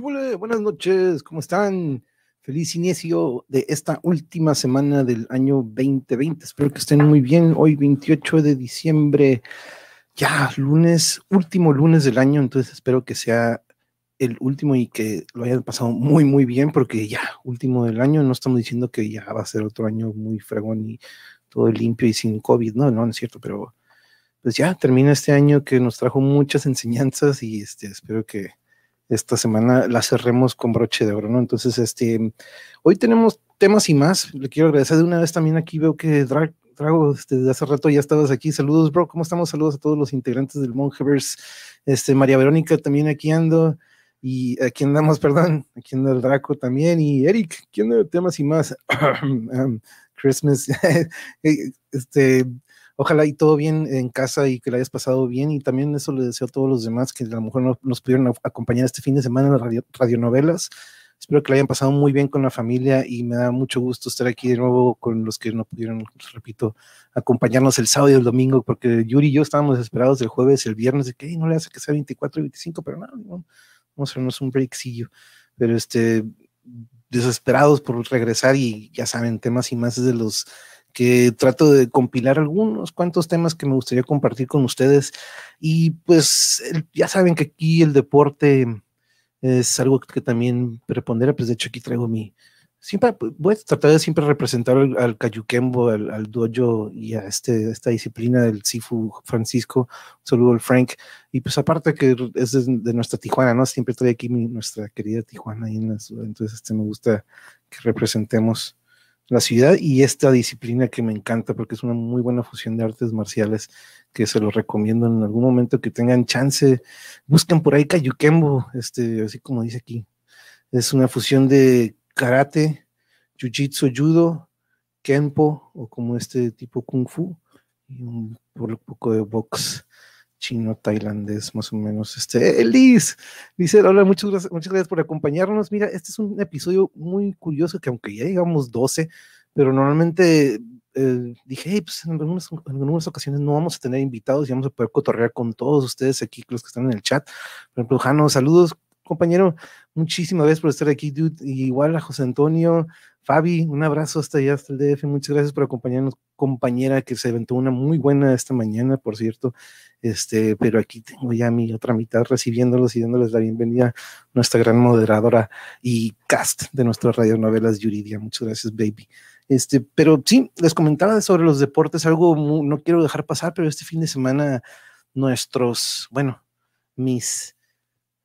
Buenas noches, ¿cómo están? Feliz inicio de esta última semana del año 2020. Espero que estén muy bien. Hoy 28 de diciembre, ya lunes, último lunes del año, entonces espero que sea el último y que lo hayan pasado muy, muy bien, porque ya, último del año, no estamos diciendo que ya va a ser otro año muy fregón y todo limpio y sin COVID, no, no, no es cierto, pero pues ya termina este año que nos trajo muchas enseñanzas y este, espero que esta semana la cerremos con broche de oro, ¿no? Entonces, este, hoy tenemos temas y más. Le quiero agradecer de una vez también aquí, veo que Drago, este, desde hace rato ya estabas aquí. Saludos, bro, ¿cómo estamos? Saludos a todos los integrantes del Mongeverse. Este, María Verónica también aquí ando. Y aquí andamos, perdón, aquí anda el Draco también. Y Eric, ¿quién de temas y más? Christmas. este, ojalá y todo bien en casa y que la hayas pasado bien. Y también eso le deseo a todos los demás que a lo mejor no, nos pudieron acompañar este fin de semana en las radio, radionovelas. Espero que la hayan pasado muy bien con la familia y me da mucho gusto estar aquí de nuevo con los que no pudieron, repito, acompañarnos el sábado y el domingo, porque Yuri y yo estábamos desesperados el jueves y el viernes de que no le hace que sea 24 y 25, pero no, vamos a hacernos un breakcillo. Pero este, desesperados por regresar y ya saben, temas y más de los que trato de compilar algunos cuantos temas que me gustaría compartir con ustedes. Y pues ya saben que aquí el deporte es algo que también prepondera, pues de hecho aquí traigo mi... Siempre voy a tratar de siempre representar al, al Cayuquembo, al, al, dojo y a este, esta disciplina del Sifu Francisco. Un saludo al Frank. Y pues aparte que es de, nuestra Tijuana, ¿no? Siempre estoy aquí mi, nuestra querida Tijuana. Y entonces este, me gusta que representemos la ciudad y esta disciplina que me encanta porque es una muy buena fusión de artes marciales que se los recomiendo en algún momento que tengan chance. Busquen por ahí Kayukembo, este, así como dice aquí. Es una fusión de karate, jiu-jitsu, judo, kenpo o como este tipo kung fu y un, poco de box chino tailandés, más o menos. Este, Elis, dice, hola, muchas gracias, muchas gracias por acompañarnos. Mira, este es un episodio muy curioso que aunque ya llegamos 12, pero normalmente eh, dije, hey, pues en algunas, en algunas, ocasiones no vamos a tener invitados y vamos a poder cotorrear con todos ustedes aquí, los que están en el chat. Por ejemplo, Jano, saludos, compañero. Muchísimas gracias por estar aquí, dude. Y igual a José Antonio, Fabi, un abrazo hasta allá, hasta el DF. Muchas gracias por acompañarnos, compañera, que se aventó una muy buena esta mañana, por cierto. Este, pero aquí tengo ya mi otra mitad recibiéndolos y dándoles la bienvenida nuestra gran moderadora y cast de nuestras radionovelas, Yuridia. Muchas gracias, baby. Este, pero sí, les comentaba sobre los deportes, algo no quiero dejar pasar, pero este fin de semana nuestros, bueno, mis,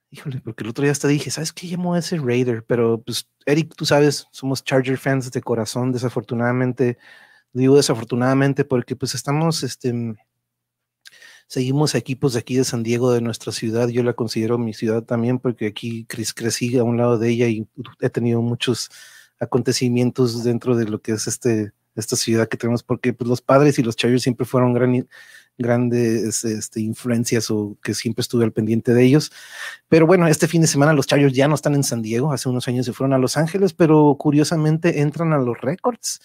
híjole, porque el otro día hasta dije, ¿sabes qué llamó ese Raider? Pero pues, Eric, tú sabes, somos Charger fans de corazón, desafortunadamente, digo desafortunadamente porque pues estamos, este, seguimos equipos de aquí de San Diego, de nuestra ciudad. Yo la considero mi ciudad también porque aquí crecí a un lado de ella y he tenido muchos acontecimientos dentro de lo que es este, esta ciudad que tenemos, porque pues, los padres y los Chargers siempre fueron gran, grandes este, influencias o que siempre estuve al pendiente de ellos. Pero bueno, este fin de semana los Chargers ya no están en San Diego, hace unos años se fueron a Los Ángeles, pero curiosamente entran a los récords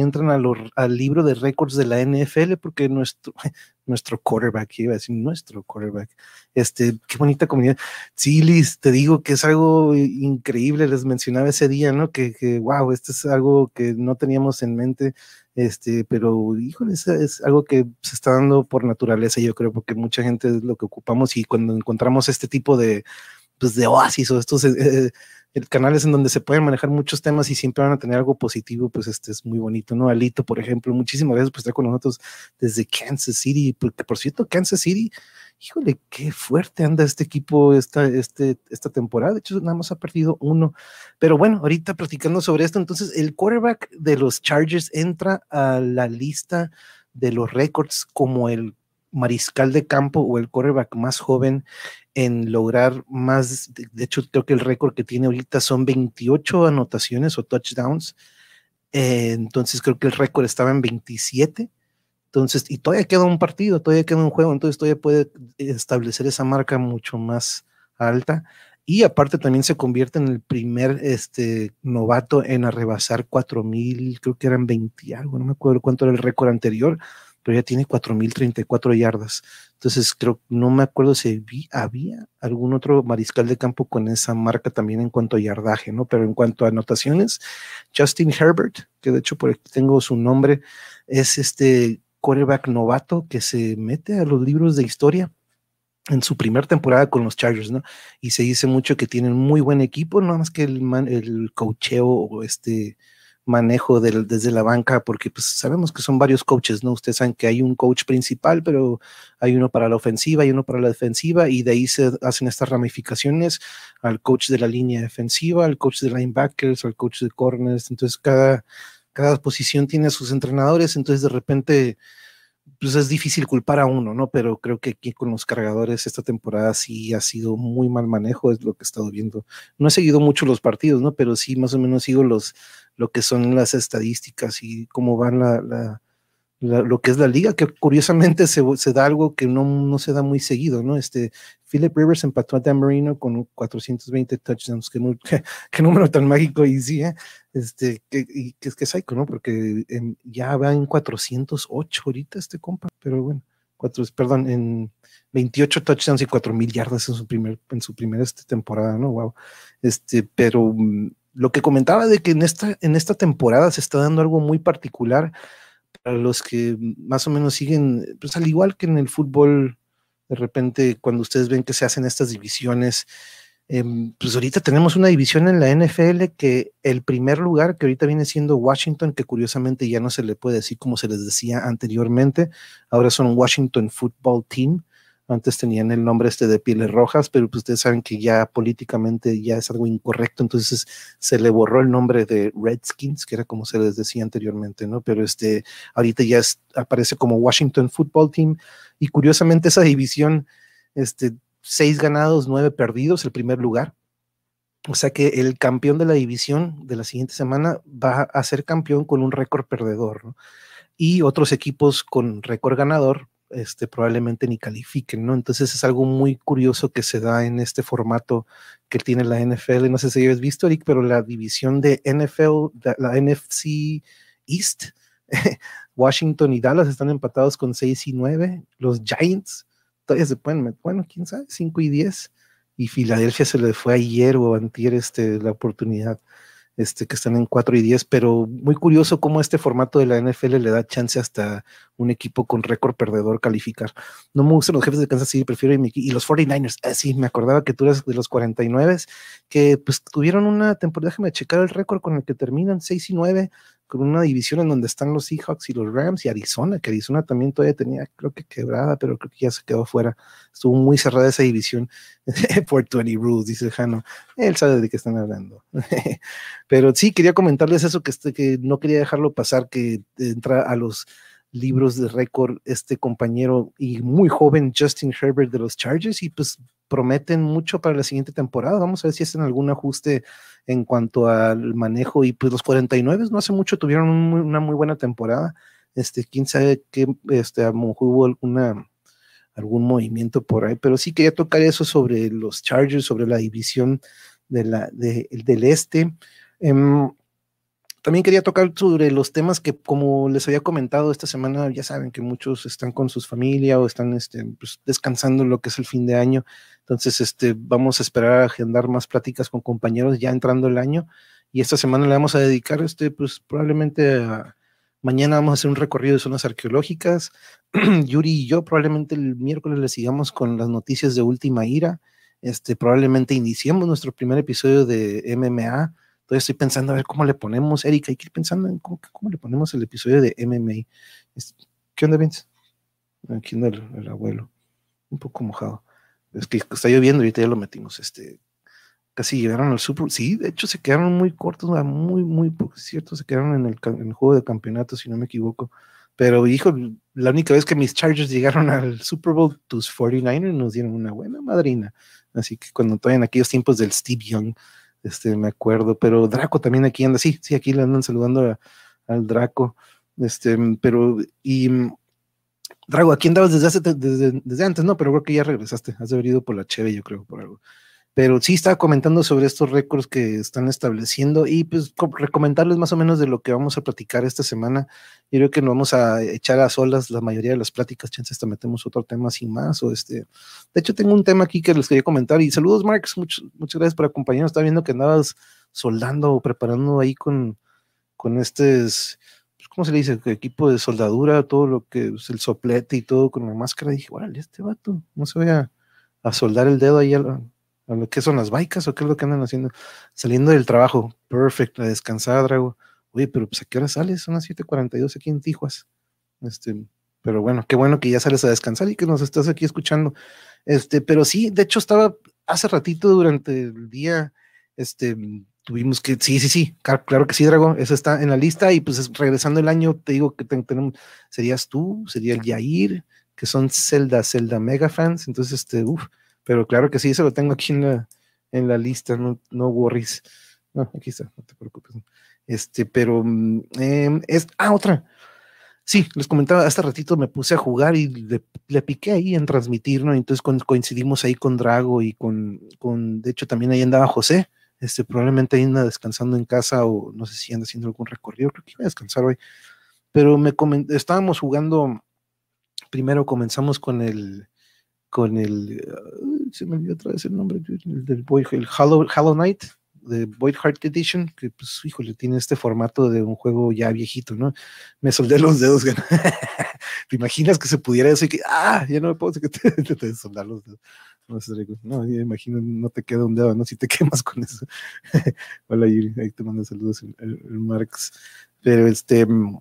entran al libro de récords de la NFL porque nuestro, nuestro quarterback, iba a decir nuestro quarterback, este, qué bonita comunidad. Sí, Liz, te digo que es algo increíble, les mencionaba ese día, ¿no? Que, que wow, esto es algo que no teníamos en mente, este, pero híjole, es, es algo que se está dando por naturaleza, yo creo, porque mucha gente es lo que ocupamos y cuando encontramos este tipo de, pues, de oasis o estos... Eh, el canal es en donde se pueden manejar muchos temas y siempre van a tener algo positivo, pues este es muy bonito, ¿no? Alito, por ejemplo, muchísimas gracias por estar con nosotros desde Kansas City, porque por cierto, Kansas City, híjole, qué fuerte anda este equipo esta, este, esta temporada, de hecho nada más ha perdido uno, pero bueno, ahorita platicando sobre esto, entonces el quarterback de los Chargers entra a la lista de los récords como el mariscal de campo o el quarterback más joven en lograr más, de hecho creo que el récord que tiene ahorita son 28 anotaciones o touchdowns, eh, entonces creo que el récord estaba en 27, entonces, y todavía queda un partido, todavía queda un juego, entonces todavía puede establecer esa marca mucho más alta. Y aparte también se convierte en el primer este, novato en arrebasar 4000, creo que eran 20 algo, no me acuerdo cuánto era el récord anterior, pero ya tiene 4.034 yardas. Entonces, creo, no me acuerdo si había algún otro mariscal de campo con esa marca también en cuanto a yardaje, ¿no? Pero en cuanto a anotaciones, Justin Herbert, que de hecho por aquí tengo su nombre, es este quarterback novato que se mete a los libros de historia en su primera temporada con los Chargers, ¿no? Y se dice mucho que tienen muy buen equipo, nada más que el, el cocheo o este manejo desde la banca, porque pues sabemos que son varios coaches, ¿no? Ustedes saben que hay un coach principal, pero hay uno para la ofensiva y uno para la defensiva, y de ahí se hacen estas ramificaciones al coach de la línea defensiva, al coach de linebackers, al coach de corners, entonces cada, cada posición tiene a sus entrenadores, entonces de repente pues es difícil culpar a uno, ¿no? Pero creo que aquí con los cargadores esta temporada sí ha sido muy mal manejo, es lo que he estado viendo. No he seguido mucho los partidos, ¿no? Pero sí más o menos sigo los, lo que son las estadísticas y cómo van la, lo que es la liga, que curiosamente se, da algo que no, no, se da muy seguido, ¿no? Este, Philip Rivers empató a Dan Marino con 420 touchdowns, qué número tan mágico y sí, ¿eh? Este, que, y que es que psycho, ¿no? Porque ya va en 408 ahorita este compa, pero bueno, cuatro, perdón, en 28 touchdowns y 4000 yardas en su primer, en su primera este, temporada, ¿no? Wow. Este, pero mm, lo que comentaba de que en esta, en esta temporada se está dando algo muy particular para los que más o menos siguen, pues al igual que en el fútbol, de repente cuando ustedes ven que se hacen estas divisiones, em, pues ahorita tenemos una división en la NFL que el primer lugar, que ahorita viene siendo Washington, que curiosamente ya no se le puede decir como se les decía anteriormente, ahora son Washington Football Team, antes tenían el nombre este de pieles rojas, pero pues ustedes saben que ya políticamente ya es algo incorrecto, entonces se le borró el nombre de Redskins, que era como se les decía anteriormente, ¿no? Pero este, ahorita ya aparece como Washington Football Team y curiosamente esa división, este, seis ganados, nueve perdidos, el primer lugar. O sea que el campeón de la división de la siguiente semana va a ser campeón con un récord perdedor. Y otros equipos con récord ganador este, probablemente ni califiquen, ¿no? Entonces es algo muy curioso que se da en este formato que tiene la NFL. No sé si habéis visto, Eric, pero la división de NFL, la NFC East, Washington y Dallas están empatados con 6 y 9. Los Giants todavía se pueden meter, bueno, quién sabe, 5 y 10. Y Filadelfia se le fue ayer o antier este, la oportunidad este, que están en 4 y 10, pero muy curioso cómo este formato de la NFL le da chance hasta un equipo con récord perdedor calificar. No me gustan los jefes de Kansas City, prefiero y los 49ers. Ah, sí, me acordaba que tú eres de los 49, que pues tuvieron una temporada, déjame checar el récord con el que terminan 6 y 9, con una división en donde están los Seahawks y los Rams y Arizona, que Arizona también todavía tenía, creo que quebrada, pero creo que ya se quedó fuera. Estuvo muy cerrada esa división por 20 Rules, dice Jano. Él sabe de qué están hablando. pero sí, quería comentarles eso, que, este, que no quería dejarlo pasar, que entra a los libros de récord este compañero y muy joven Justin Herbert de los Chargers y pues prometen mucho para la siguiente temporada. Vamos a ver si hacen algún ajuste en cuanto al manejo y pues los 49 no hace mucho tuvieron una muy buena temporada. Este, quién sabe qué, este, a hubo alguna, algún movimiento por ahí, pero sí quería tocar eso sobre los Chargers, sobre la división de la, de, del este. Em, también quería tocar sobre los temas que, como les había comentado esta semana, ya saben que muchos están con sus familias o están este, pues, descansando lo que es el fin de año. Entonces, este, vamos a esperar a agendar más pláticas con compañeros ya entrando el año. Y esta semana le vamos a dedicar, este, pues probablemente mañana vamos a hacer un recorrido de zonas arqueológicas. Yuri y yo probablemente el miércoles le sigamos con las noticias de última ira. Este, probablemente iniciemos nuestro primer episodio de MMA entonces estoy pensando a ver cómo le ponemos, Erika, hay que ir pensando en cómo, le ponemos el episodio de MMA. ¿Qué onda, Vince? Aquí anda el, abuelo, un poco mojado. Es que está lloviendo y ahorita ya lo metimos. Este, casi llegaron al Super Sí, de hecho se quedaron muy cortos, muy, muy cierto, se quedaron en el, en el, juego de campeonato, si no me equivoco. Pero, hijo, la única vez que mis Chargers llegaron al Super Bowl, tus 49ers nos dieron una buena madrina. Así que cuando todavía en aquellos tiempos del Steve Young, este, me acuerdo, pero Draco también aquí anda, sí, sí, aquí le andan saludando al Draco, este, pero, y Drago, aquí andabas desde hace, desde, desde, antes, ¿no? Pero creo que ya regresaste, has de haber ido por la cheve, yo creo, por algo. Pero sí estaba comentando sobre estos récords que están estableciendo y pues recomendarles más o menos de lo que vamos a platicar esta semana. Yo creo que nos vamos a echar a solas la mayoría de las pláticas, chances hasta metemos otro tema sin más o este. De hecho, tengo un tema aquí que les quería comentar y saludos, Marx, muchas, muchas gracias por acompañarnos. Estaba viendo que andabas soldando o preparando ahí con, con este, ¿cómo se le dice? Equipo de soldadura, todo lo que es el soplete y todo con la máscara. dije, órale, este vato, no se vaya a, soldar el dedo ahí a, lo que son las baicas o qué es lo que andan haciendo. Saliendo del trabajo, perfecto, a descansar, Drago. Oye, pero pues a qué hora sales? Son las 7:42 aquí en Tijuas. Este, pero bueno, qué bueno que ya sales a descansar y que nos estás aquí escuchando. Este, pero sí, de hecho estaba hace ratito durante el día, este, tuvimos que, sí, sí, sí, claro, que sí, Drago, eso está en la lista y pues regresando el año, te digo que tenemos, serías tú, sería el Yair, que son Zelda, Zelda mega fans, entonces, este, uff, pero claro que sí, eso lo tengo aquí en la, en la lista, no, no worries. No, aquí está, no te preocupes. Este, pero mm, em, es, ah, otra. Sí, les comentaba, hace ratito me puse a jugar y le, piqué ahí en transmitir, ¿no? Entonces coincidimos ahí con Drago y con, con, de hecho también ahí andaba José, este, probablemente anda descansando en casa o no sé si anda haciendo algún recorrido, creo que iba a descansar hoy. Pero me estábamos jugando, primero comenzamos con el, con el, se me olvidó otra vez el nombre el del Boy, el Hollow, Hollow Knight, de Void Heart Edition, que pues, híjole, tiene este formato de un juego ya viejito, ¿no? Me soldé los dedos, ¿te imaginas que se pudiera decir que, ah, ya no me puedo que te, te, soldar los dedos? No, no, yo imagino, no te queda un dedo, ¿no? Si te quemas con eso. Hola, Yuri, ahí te mando saludos el, Marx. Pero este, mm,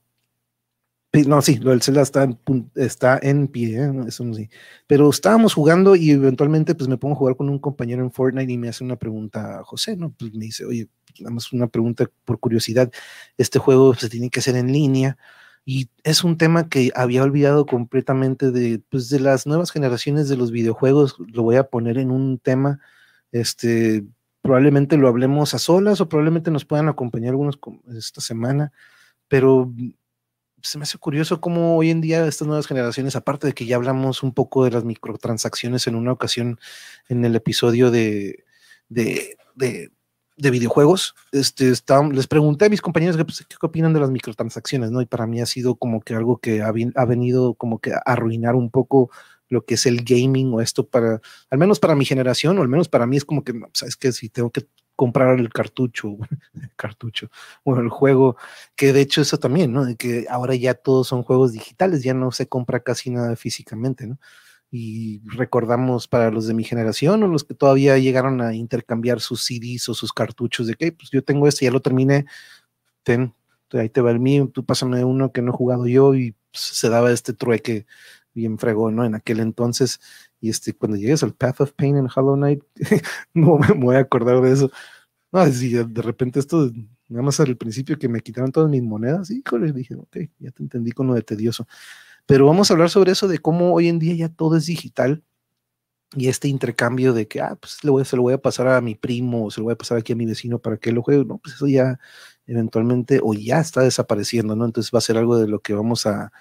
no, sí, lo del Zelda está en, está en pie, ¿eh? eso no sí. Pero estábamos jugando y eventualmente pues me pongo a jugar con un compañero en Fortnite y me hace una pregunta, José, ¿no? Pues me dice, oye, nada más una pregunta por curiosidad, este juego se tiene que hacer en línea y es un tema que había olvidado completamente de, pues, de las nuevas generaciones de los videojuegos. Lo voy a poner en un tema, este, probablemente lo hablemos a solas o probablemente nos puedan acompañar algunos esta semana, pero se me hace curioso cómo hoy en día estas nuevas generaciones, aparte de que ya hablamos un poco de las microtransacciones en una ocasión en el episodio de, de, de de videojuegos, este, les pregunté a mis compañeros pues, qué opinan de las microtransacciones, ¿no? Y para mí ha sido como que algo que ha, ha, venido como que a arruinar un poco lo que es el gaming o esto para, al menos para mi generación, o al menos para mí es como que, sabes que si tengo que comprar el cartucho, cartucho, bueno, el juego, que de hecho eso también, ¿no? De que ahora ya todos son juegos digitales, ya no se compra casi nada físicamente, ¿no? y recordamos para los de mi generación o los que todavía llegaron a intercambiar sus CDs o sus cartuchos de que pues yo tengo este, ya lo terminé, ten, ahí te va el mío, tú pásame uno que no he jugado yo y pues, se daba este trueque bien fregón, ¿no? En aquel entonces, y este, cuando llegues al Path of Pain en Hollow Knight, no me voy a acordar de eso. No, de repente esto, nada más al principio que me quitaron todas mis monedas, híjole, dije, ok, ya te entendí con lo de tedioso. Pero vamos a hablar sobre eso, de cómo hoy en día ya todo es digital y este intercambio de que, ah, pues se lo voy a pasar a mi primo o se lo voy a pasar aquí a mi vecino para que lo juegue, no, pues eso ya eventualmente o ya está desapareciendo, ¿no? Entonces va a ser algo de lo que vamos a,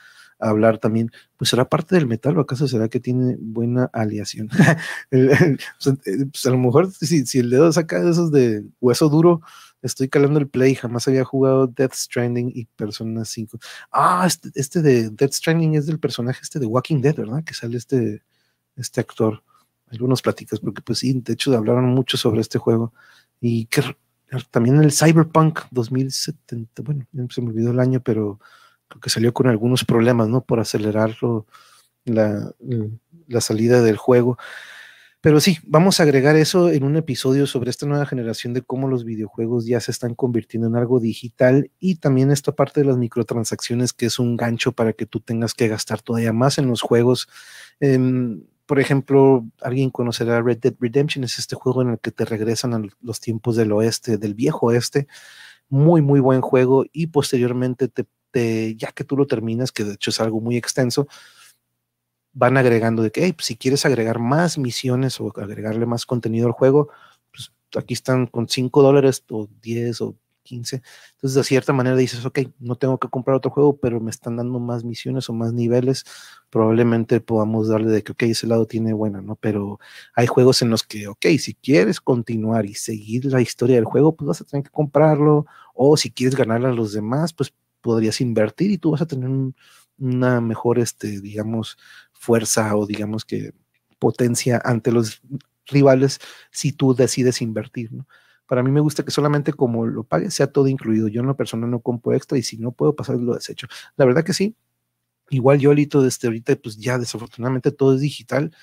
hablar también. Pues será parte del metal o acaso será que tiene buena aleación. Eh, pues, a lo mejor si, si el dedo saca de esos de hueso duro, Estoy calando el play, jamás había jugado Death Stranding y Persona 5. Ah, este, este, de Death Stranding es del personaje este de Walking Dead, ¿verdad? Que sale este, este actor. Algunos platicas, porque pues sí, de hecho hablaron mucho sobre este juego. Y que también el Cyberpunk 2070, bueno, se me olvidó el año, pero creo que salió con algunos problemas, ¿no? Por acelerarlo la, la salida del juego. Pero sí, vamos a agregar eso en un episodio sobre esta nueva generación de cómo los videojuegos ya se están convirtiendo en algo digital y también esta parte de las microtransacciones que es un gancho para que tú tengas que gastar todavía más en los juegos. Em, por ejemplo, alguien conocerá Red Dead Redemption, es este juego en el que te regresan a los tiempos del oeste, del viejo oeste. Muy, muy buen juego y posteriormente, te, ya que tú lo terminas, que de hecho es algo muy extenso, van agregando de que, pues, si quieres agregar más misiones o agregarle más contenido al juego, pues aquí están con 5 dólares o 10 o 15. Entonces, de cierta manera dices, ok, no tengo que comprar otro juego, pero me están dando más misiones o más niveles, probablemente podamos darle de que, ok, ese lado tiene buena, ¿no? Pero hay juegos en los que, ok, si quieres continuar y seguir la historia del juego, pues vas a tener que comprarlo, o si quieres ganar a los demás, pues podrías invertir y tú vas a tener una mejor, este, digamos, fuerza o digamos que potencia ante los rivales si tú decides invertir, ¿no? Para mí me gusta que solamente como lo pagues sea todo incluido. Yo en la persona no compro extra y si no puedo pasar lo desecho. La verdad que sí. Igual yo ahorita desde ahorita pues ya desafortunadamente todo es digital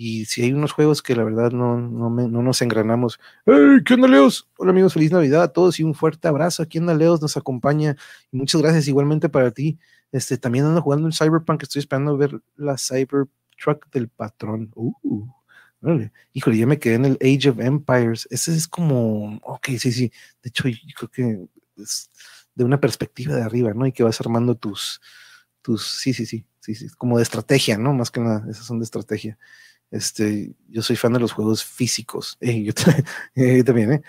y si hay unos juegos que la verdad no, no, no nos engranamos. ¡Hey! ¿Qué onda, Leos? Hola amigos, feliz Navidad a todos y un fuerte abrazo. Aquí anda Leos, nos acompaña y muchas gracias igualmente para ti. Este, también ando jugando en Cyberpunk, estoy esperando ver la Cybertruck del patrón. Uh, Híjole, yo me quedé en el Age of Empires. Ese es como, ok, sí, sí. De hecho, yo creo que es de una perspectiva de arriba, ¿no? Y que vas armando tus, tus, sí, sí, sí, sí, sí, como de estrategia, ¿no? Más que nada, esas son de estrategia. Este, yo soy fan de los juegos físicos. Eh, yo eh, también, ¿eh?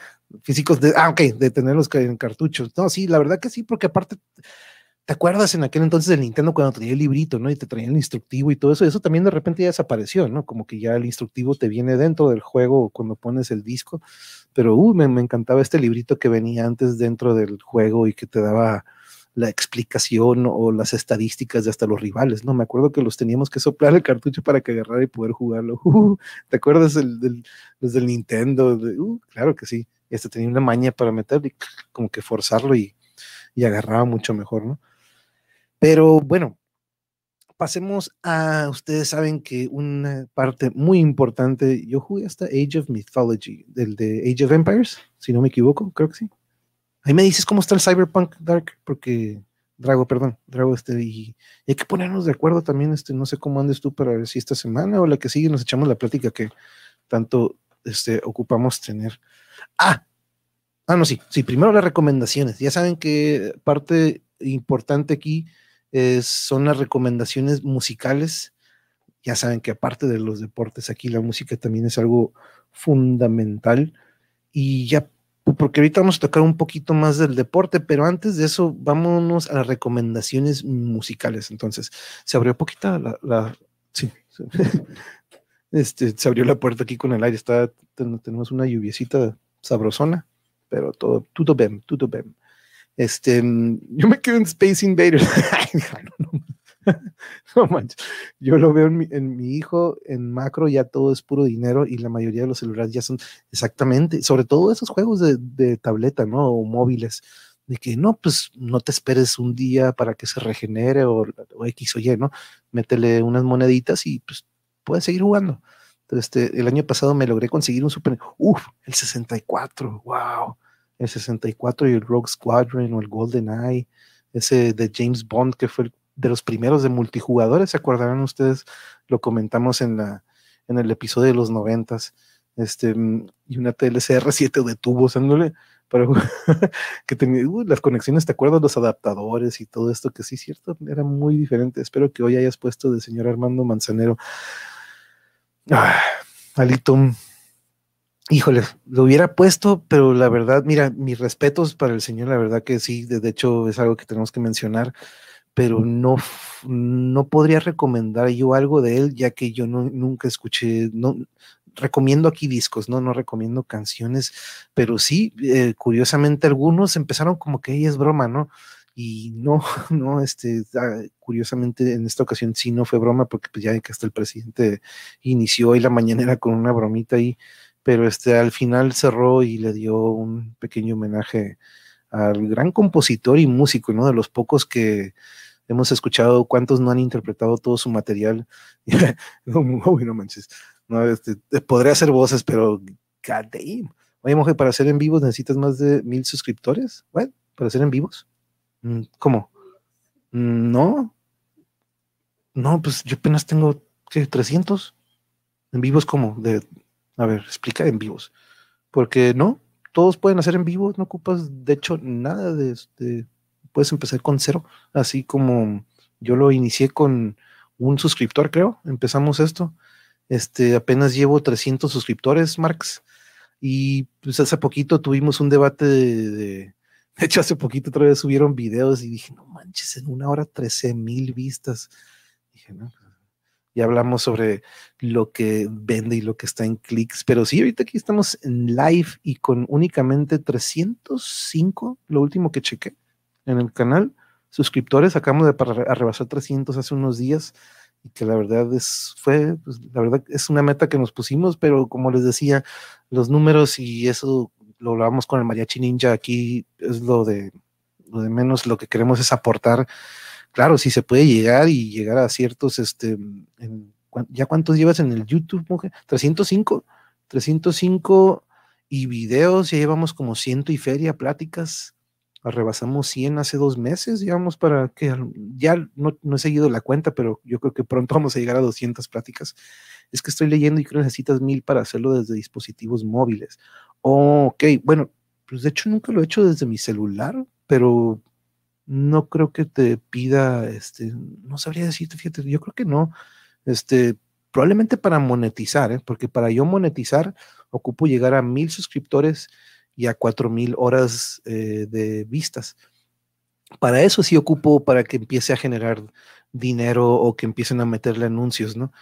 Físicos de, ah, de tenerlos en cartuchos. No, sí, la verdad que sí, porque aparte ¿Te acuerdas en aquel entonces del Nintendo cuando traía el librito, ¿no? Y te traía el instructivo y todo eso. Eso también de repente ya desapareció, ¿no? Como que ya el instructivo te viene dentro del juego cuando pones el disco. Pero uh, me, encantaba este librito que venía antes dentro del juego y que te daba la explicación o las estadísticas de hasta los rivales, ¿no? Me acuerdo que los teníamos que soplar el cartucho para que agarrara y poder jugarlo. Uh, ¿Te acuerdas del, del, Nintendo? Uh, claro que sí. Este tenía una maña para meterlo y como que forzarlo y, y agarraba mucho mejor, ¿no? Pero bueno, pasemos a, ustedes saben que una parte muy importante, yo jugué hasta Age of Mythology, del de Age of Empires, si no me equivoco, creo que sí. Ahí me dices cómo está el Cyberpunk Dark, porque Drago, perdón, Drago, este, y, hay que ponernos de acuerdo también, este, no sé cómo andes tú para ver si esta semana o la que sigue nos echamos la plática que tanto este, ocupamos tener. Ah, ah, no, sí, sí, primero las recomendaciones. Ya saben que parte importante aquí son las recomendaciones musicales. Ya saben que aparte de los deportes, aquí la música también es algo fundamental. Y ya, porque ahorita vamos a tocar un poquito más del deporte, pero antes de eso, vámonos a las recomendaciones musicales. Entonces, se abrió poquita la, sí, este, se abrió la puerta aquí con el aire, está, tenemos una lluviecita sabrosona, pero todo, todo bien, todo bien. Este, yo me quedo en Space Invaders. manches. Yo lo veo en mi, hijo, en macro ya todo es puro dinero y la mayoría de los celulares ya son exactamente, sobre todo esos juegos de, tableta, ¿no? O móviles, de que no, pues no te esperes un día para que se regenere o, X o Y, ¿no? Métele unas moneditas y pues puedes seguir jugando. Entonces, este, el año pasado me logré conseguir un Super, uff, el 64, wow el 64 y el Rogue Squadron o el Golden Eye, ese de James Bond que fue de los primeros de multijugadores, ¿se acordarán ustedes? Lo comentamos en, la, en el episodio de los noventas, este, y una TLCR 7 de tubos, ándole, pero que tenía uh, las conexiones, ¿te acuerdas? Los adaptadores y todo esto, que sí, cierto, era muy diferente. Espero que hoy hayas puesto de señor Armando Manzanero. Ah, Alitum, híjole, lo hubiera puesto, pero la verdad, mira, mis respetos para el señor, la verdad que sí, de, hecho es algo que tenemos que mencionar, pero no, no podría recomendar yo algo de él, ya que yo nunca escuché, no, recomiendo aquí discos, no, no recomiendo canciones, pero sí, eh, curiosamente algunos empezaron como que es broma, ¿no? Y no, no, este, ah, curiosamente en esta ocasión sí no fue broma, porque pues ya que hasta el presidente inició hoy la mañanera con una bromita ahí pero este, al final cerró y le dio un pequeño homenaje al gran compositor y músico, ¿no? De los pocos que hemos escuchado, cuántos no han interpretado todo su material. Uy, no manches. No, este, podría hacer voces, pero God damn. Oye, mujer, para hacer en vivos necesitas más de mil suscriptores. ¿What? ¿Para hacer en vivos? Mm, ¿Cómo? Mm, no. No, pues yo apenas tengo, ¿qué? 300. En vivos, como De a ver, explica en vivos. Porque no, todos pueden hacer en vivo, no ocupas de hecho nada de, este, puedes empezar con cero, así como yo lo inicié con un suscriptor, creo, empezamos esto. Este, apenas llevo 300 suscriptores, Marx, y pues hace poquito tuvimos un debate de, hecho, hace poquito otra vez subieron videos y dije, no manches, en una hora 13 mil vistas. Dije, no, ya hablamos sobre lo que vende y lo que está en clics, pero sí, ahorita aquí estamos en live y con únicamente 305, lo último que chequé en el canal, suscriptores, acabamos de rebasar 300 hace unos días y que la verdad es, fue, pues, la verdad es una meta que nos pusimos, pero como les decía, los números y eso lo hablamos con el mariachi ninja aquí, es lo de, lo de menos, lo que queremos es aportar. Claro, si se puede llegar y llegar a ciertos, este, ¿ya cuántos llevas en el YouTube, mujer? 305, 305 y videos, ya llevamos como ciento y feria, pláticas, rebasamos 100 hace dos meses, digamos, para que ya no, he seguido la cuenta, pero yo creo que pronto vamos a llegar a 200 pláticas. Es que estoy leyendo y creo que necesitas mil para hacerlo desde dispositivos móviles. ok, bueno, pues de hecho nunca lo he hecho desde mi celular, pero no creo que te pida, este, no sabría decirte, fíjate, yo creo que no, este, probablemente para monetizar, ¿eh? porque para yo monetizar ocupo llegar a mil suscriptores y a cuatro mil horas eh, de vistas. Para eso sí ocupo para que empiece a generar dinero o que empiecen a meterle anuncios, ¿no?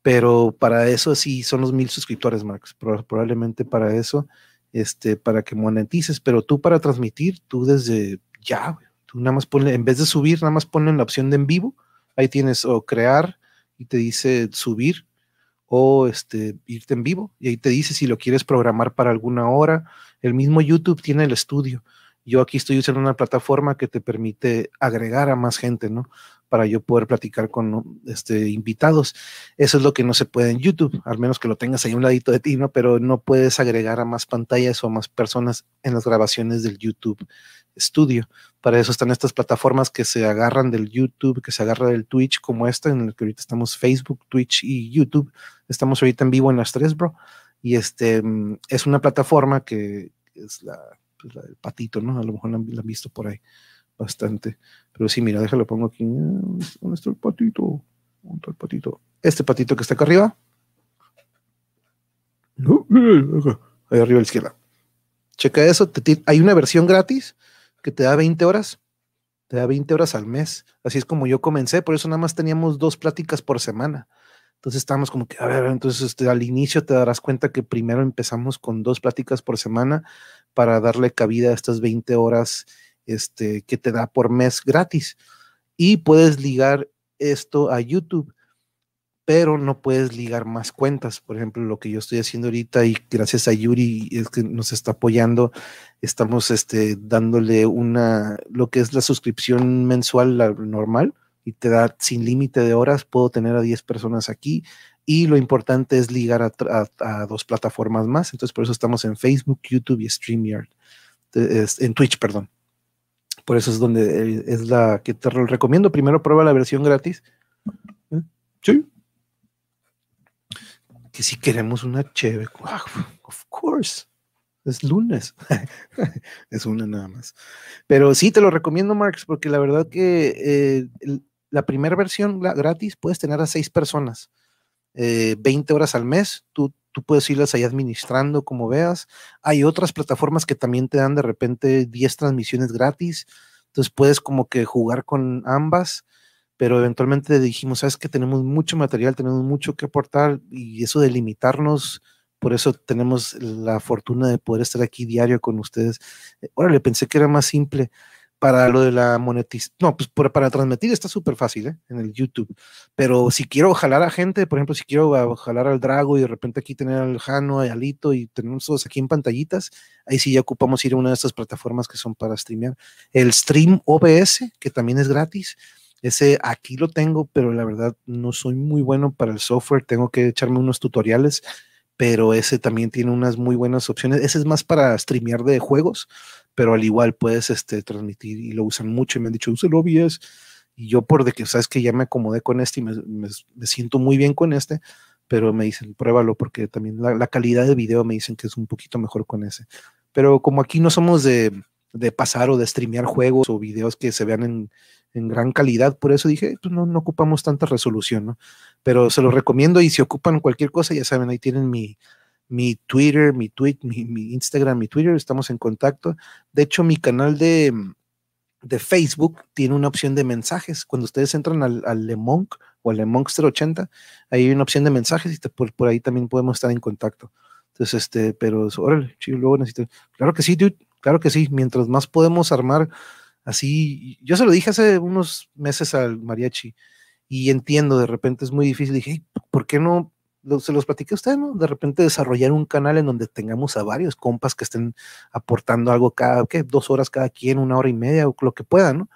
Pero para eso sí son los mil suscriptores, Max. Probablemente para eso, este, para que monetices, pero tú para transmitir, tú desde ya, Tú nada más ponle, en vez de subir, nada más ponle la opción de en vivo. Ahí tienes o crear y te dice subir o este, irte en vivo. Y ahí te dice si lo quieres programar para alguna hora. El mismo YouTube tiene el estudio. Yo aquí estoy usando una plataforma que te permite agregar a más gente, ¿no? Para yo poder platicar con este, invitados. Eso es lo que no se puede en YouTube, al menos que lo tengas ahí un ladito de ti, ¿no? Pero no puedes agregar a más pantallas o a más personas en las grabaciones del YouTube Studio. Para eso están estas plataformas que se agarran del YouTube, que se agarra del Twitch, como esta, en el que ahorita estamos Facebook, Twitch y YouTube. Estamos ahorita en vivo en las tres, bro. Y este mm, es una plataforma que es la, pues, patito, ¿no? A lo mejor la, han visto por ahí bastante. Pero sí, mira, déjalo pongo aquí. ¿Dónde está el patito? ¿Dónde está el patito? Este patito que está acá arriba. Ahí arriba a la izquierda. Checa eso. hay una versión gratis que te da 20 horas, te da 20 horas al mes. Así es como yo comencé, por eso nada más teníamos dos pláticas por semana. Entonces estábamos como que, a ver, entonces este, al inicio te darás cuenta que primero empezamos con dos pláticas por semana para darle cabida a estas 20 horas este, que te da por mes gratis. Y puedes ligar esto a YouTube pero no puedes ligar más cuentas. Por ejemplo, lo que yo estoy haciendo ahorita y gracias a Yuri es que nos está apoyando, estamos este, dándole una, lo que es la suscripción mensual normal y te da sin límite de horas, puedo tener a 10 personas aquí y lo importante es ligar a, dos plataformas más. Entonces, por eso estamos en Facebook, YouTube y StreamYard, en Twitch, perdón. Por eso es donde eh, es la que te recomiendo. Primero prueba la versión gratis. Sí, que si queremos una chévere, of course, es lunes, es una nada más. Pero sí, te lo recomiendo, Marx, porque la verdad que eh, la primera versión la, gratis puedes tener a seis personas, 20 eh, horas al mes, tú, tú puedes irlas ahí administrando como veas. Hay otras plataformas que también te dan de repente 10 transmisiones gratis, entonces puedes como que jugar con ambas pero eventualmente dijimos, sabes que tenemos mucho material, tenemos mucho que aportar y eso de limitarnos, por eso tenemos la fortuna de poder estar aquí diario con ustedes. Eh, órale, pensé que era más simple para lo de la monetización. No, pues para, transmitir está súper fácil ¿eh? en el YouTube. Pero si quiero jalar a gente, por ejemplo, si quiero jalar al Drago y de repente aquí tener al Jano, y Alito y tenemos todos aquí en pantallitas, ahí sí ya ocupamos ir a una de estas plataformas que son para streamear. El Stream OBS, que también es gratis ese aquí lo tengo, pero la verdad no soy muy bueno para el software. Tengo que echarme unos tutoriales, pero ese también tiene unas muy buenas opciones. Ese es más para streamear de juegos, pero al igual puedes este, transmitir y lo usan mucho y me han dicho, úselo OBS. Y yo por de que sabes que ya me acomodé con este y me, siento muy bien con este, pero me dicen, pruébalo porque también la, la, calidad de video me dicen que es un poquito mejor con ese. Pero como aquí no somos de, de pasar o de streamear juegos o videos que se vean en, en gran calidad, por eso dije, pues no, no ocupamos tanta resolución, ¿no? Pero se los recomiendo y si ocupan cualquier cosa, ya saben, ahí tienen mi, mi Twitter, mi tweet, mi, Instagram, mi Twitter, estamos en contacto. De hecho, mi canal de, de Facebook tiene una opción de mensajes. Cuando ustedes entran al, al Lemonk o al Lemonk 080, hay una opción de mensajes y por, ahí también podemos estar en contacto. Entonces, este, pero órale, chido, luego necesito. Claro que sí, dude, claro que sí. Mientras más podemos armar así, yo se lo dije hace unos meses al mariachi y entiendo, de repente es muy difícil. Dije, ¿por qué no se los platiqué a usted, ¿no? De repente desarrollar un canal en donde tengamos a varios compas que estén aportando algo cada, ¿qué? Dos horas cada quien, una hora y media, o lo que pueda, ¿no?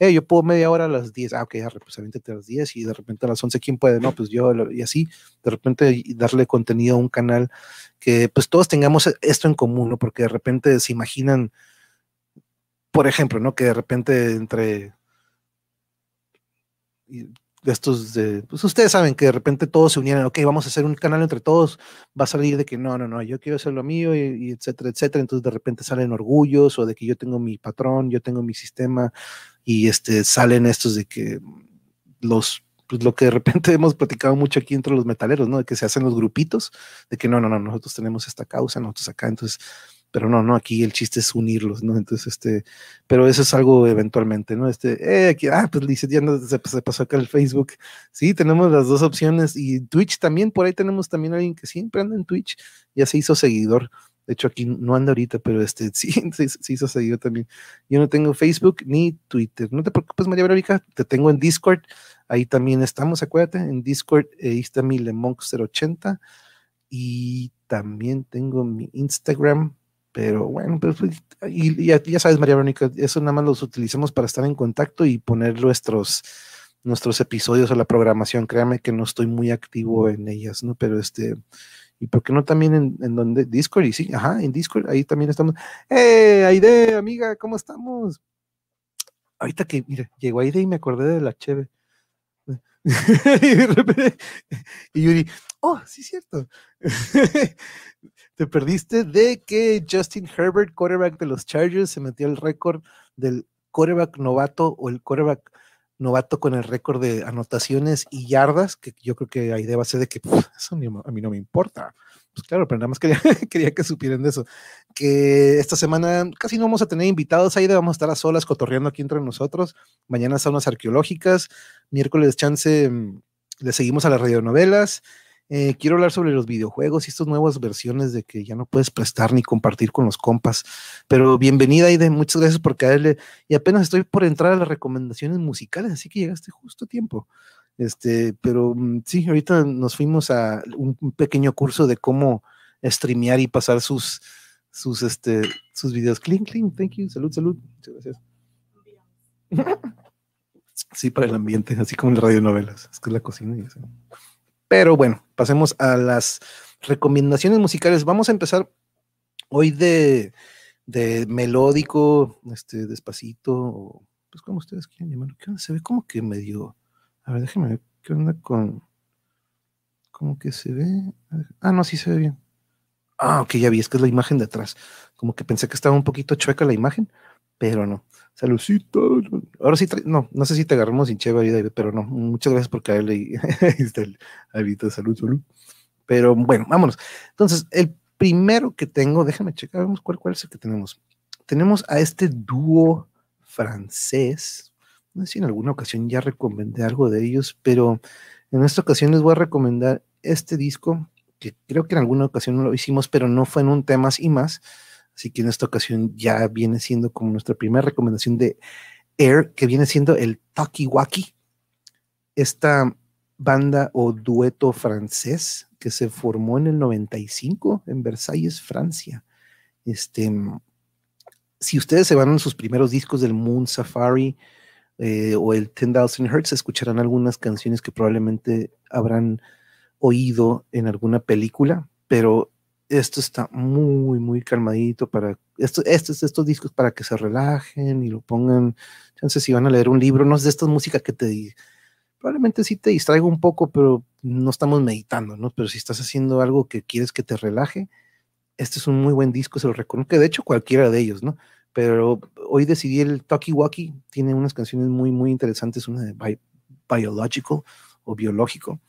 Eh, yo puedo media hora a las 10, ah, ok, pues a las 10 y de repente a las 11, ¿quién puede? No, pues yo, y así, de repente darle contenido a un canal que pues todos tengamos esto en común, ¿no? Porque de repente se imaginan, por ejemplo, ¿no? Que de repente entre de estos de, pues ustedes saben que de repente todos se unieran, ok, vamos a hacer un canal entre todos, va a salir de que no, no, no, yo quiero hacer lo mío y, etcétera, etcétera, entonces de repente salen orgullos o de que yo tengo mi patrón, yo tengo mi sistema y este salen estos de que los pues lo que de repente hemos platicado mucho aquí entre los metaleros, ¿no? De que se hacen los grupitos, de que no, no, no, nosotros tenemos esta causa, nosotros acá, entonces pero no, no, aquí el chiste es unirlos, ¿no? Entonces, este, pero eso es algo eventualmente, ¿no? Este, eh, aquí, ah, pues dice, ya no, se, pasó acá el Facebook. Sí, tenemos las dos opciones y Twitch también, por ahí tenemos también alguien que siempre anda en Twitch, ya se hizo seguidor. De hecho, aquí no anda ahorita, pero este sí, se, hizo seguidor también. Yo no tengo Facebook ni Twitter. No te preocupes, María Verónica, te tengo en Discord. Ahí también estamos, acuérdate, en Discord. ahí está mi Lemonk080. Y también tengo mi Instagram, pero bueno, pues, y, ya, sabes, María Verónica, eso nada más los utilizamos para estar en contacto y poner nuestros, nuestros episodios a la programación. Créame que no estoy muy activo en ellas, ¿no? Pero este, ¿y por qué no también en, en donde? Discord, y sí, ajá, en Discord, ahí también estamos. ¡Eh, Aide, amiga! ¿Cómo estamos? Ahorita que, mira, llegó Aide y me acordé de la Cheve. y de repente, y Yuri, oh, sí, cierto. te perdiste de que Justin Herbert, quarterback de los Chargers, se metió el récord del quarterback novato o el quarterback novato con el récord de anotaciones y yardas, que yo creo que hay de base de que eso a mí no me importa. Pues claro, pero nada más quería, que supieran de eso. Que esta semana casi no vamos a tener invitados, ahí vamos a estar a solas cotorreando aquí entre nosotros. Mañana son unas arqueológicas, miércoles chance mm, le seguimos a las radionovelas eh, quiero hablar sobre los videojuegos y estas nuevas versiones de que ya no puedes prestar ni compartir con los compas. Pero bienvenida, Aide, muchas gracias por caerle. Y apenas estoy por entrar a las recomendaciones musicales, así que llegaste justo a tiempo. Este, pero mm, sí, ahorita nos fuimos a un, pequeño curso de cómo streamear y pasar sus, sus, este, sus videos. Clean, clean, thank you, salud, salud. Muchas gracias. Sí, para el ambiente, así como en radionovelas. Es que es la cocina y eso. Pero bueno, pasemos a las recomendaciones musicales. Vamos a empezar hoy de, melódico, este, despacito, pues como ustedes quieran llamarlo. ¿Qué onda? Se ve como que medio. A ver, déjenme ver qué onda con. Como que se ve. Ah, no, sí se ve bien. Ah, ok, ya vi, es que es la imagen de atrás. Como que pensé que estaba un poquito chueca la imagen, pero no. Saludcito. Ahora sí, no, no sé si te agarramos sin chévere, pero no. Muchas gracias por caerle. Ahí está el de salud, salud. Pero bueno, vámonos. Entonces, el primero que tengo, déjame checar, vamos cuál, cuál es el que tenemos. Tenemos a este dúo francés. No sé si en alguna ocasión ya recomendé algo de ellos, pero en esta ocasión les voy a recomendar este disco, que creo que en alguna ocasión lo hicimos, pero no fue en un temas y más Así que en esta ocasión ya viene siendo como nuestra primera recomendación de Air, que viene siendo el Takiwaki, esta banda o dueto francés que se formó en el 95 en Versalles, Francia. Este, si ustedes se van a sus primeros discos del Moon Safari eh, o el 10,000 Hertz, escucharán algunas canciones que probablemente habrán oído en alguna película, pero esto está muy, muy calmadito para esto, estos, estos discos para que se relajen y lo pongan. Entonces, si van a leer un libro, no es de estas músicas que te probablemente sí te distraiga un poco, pero no estamos meditando, ¿no? Pero si estás haciendo algo que quieres que te relaje, este es un muy buen disco, se lo reconozco, de hecho cualquiera de ellos, ¿no? Pero hoy decidí el Talkie Walkie, tiene unas canciones muy, muy interesantes, una de Biological o Biológico,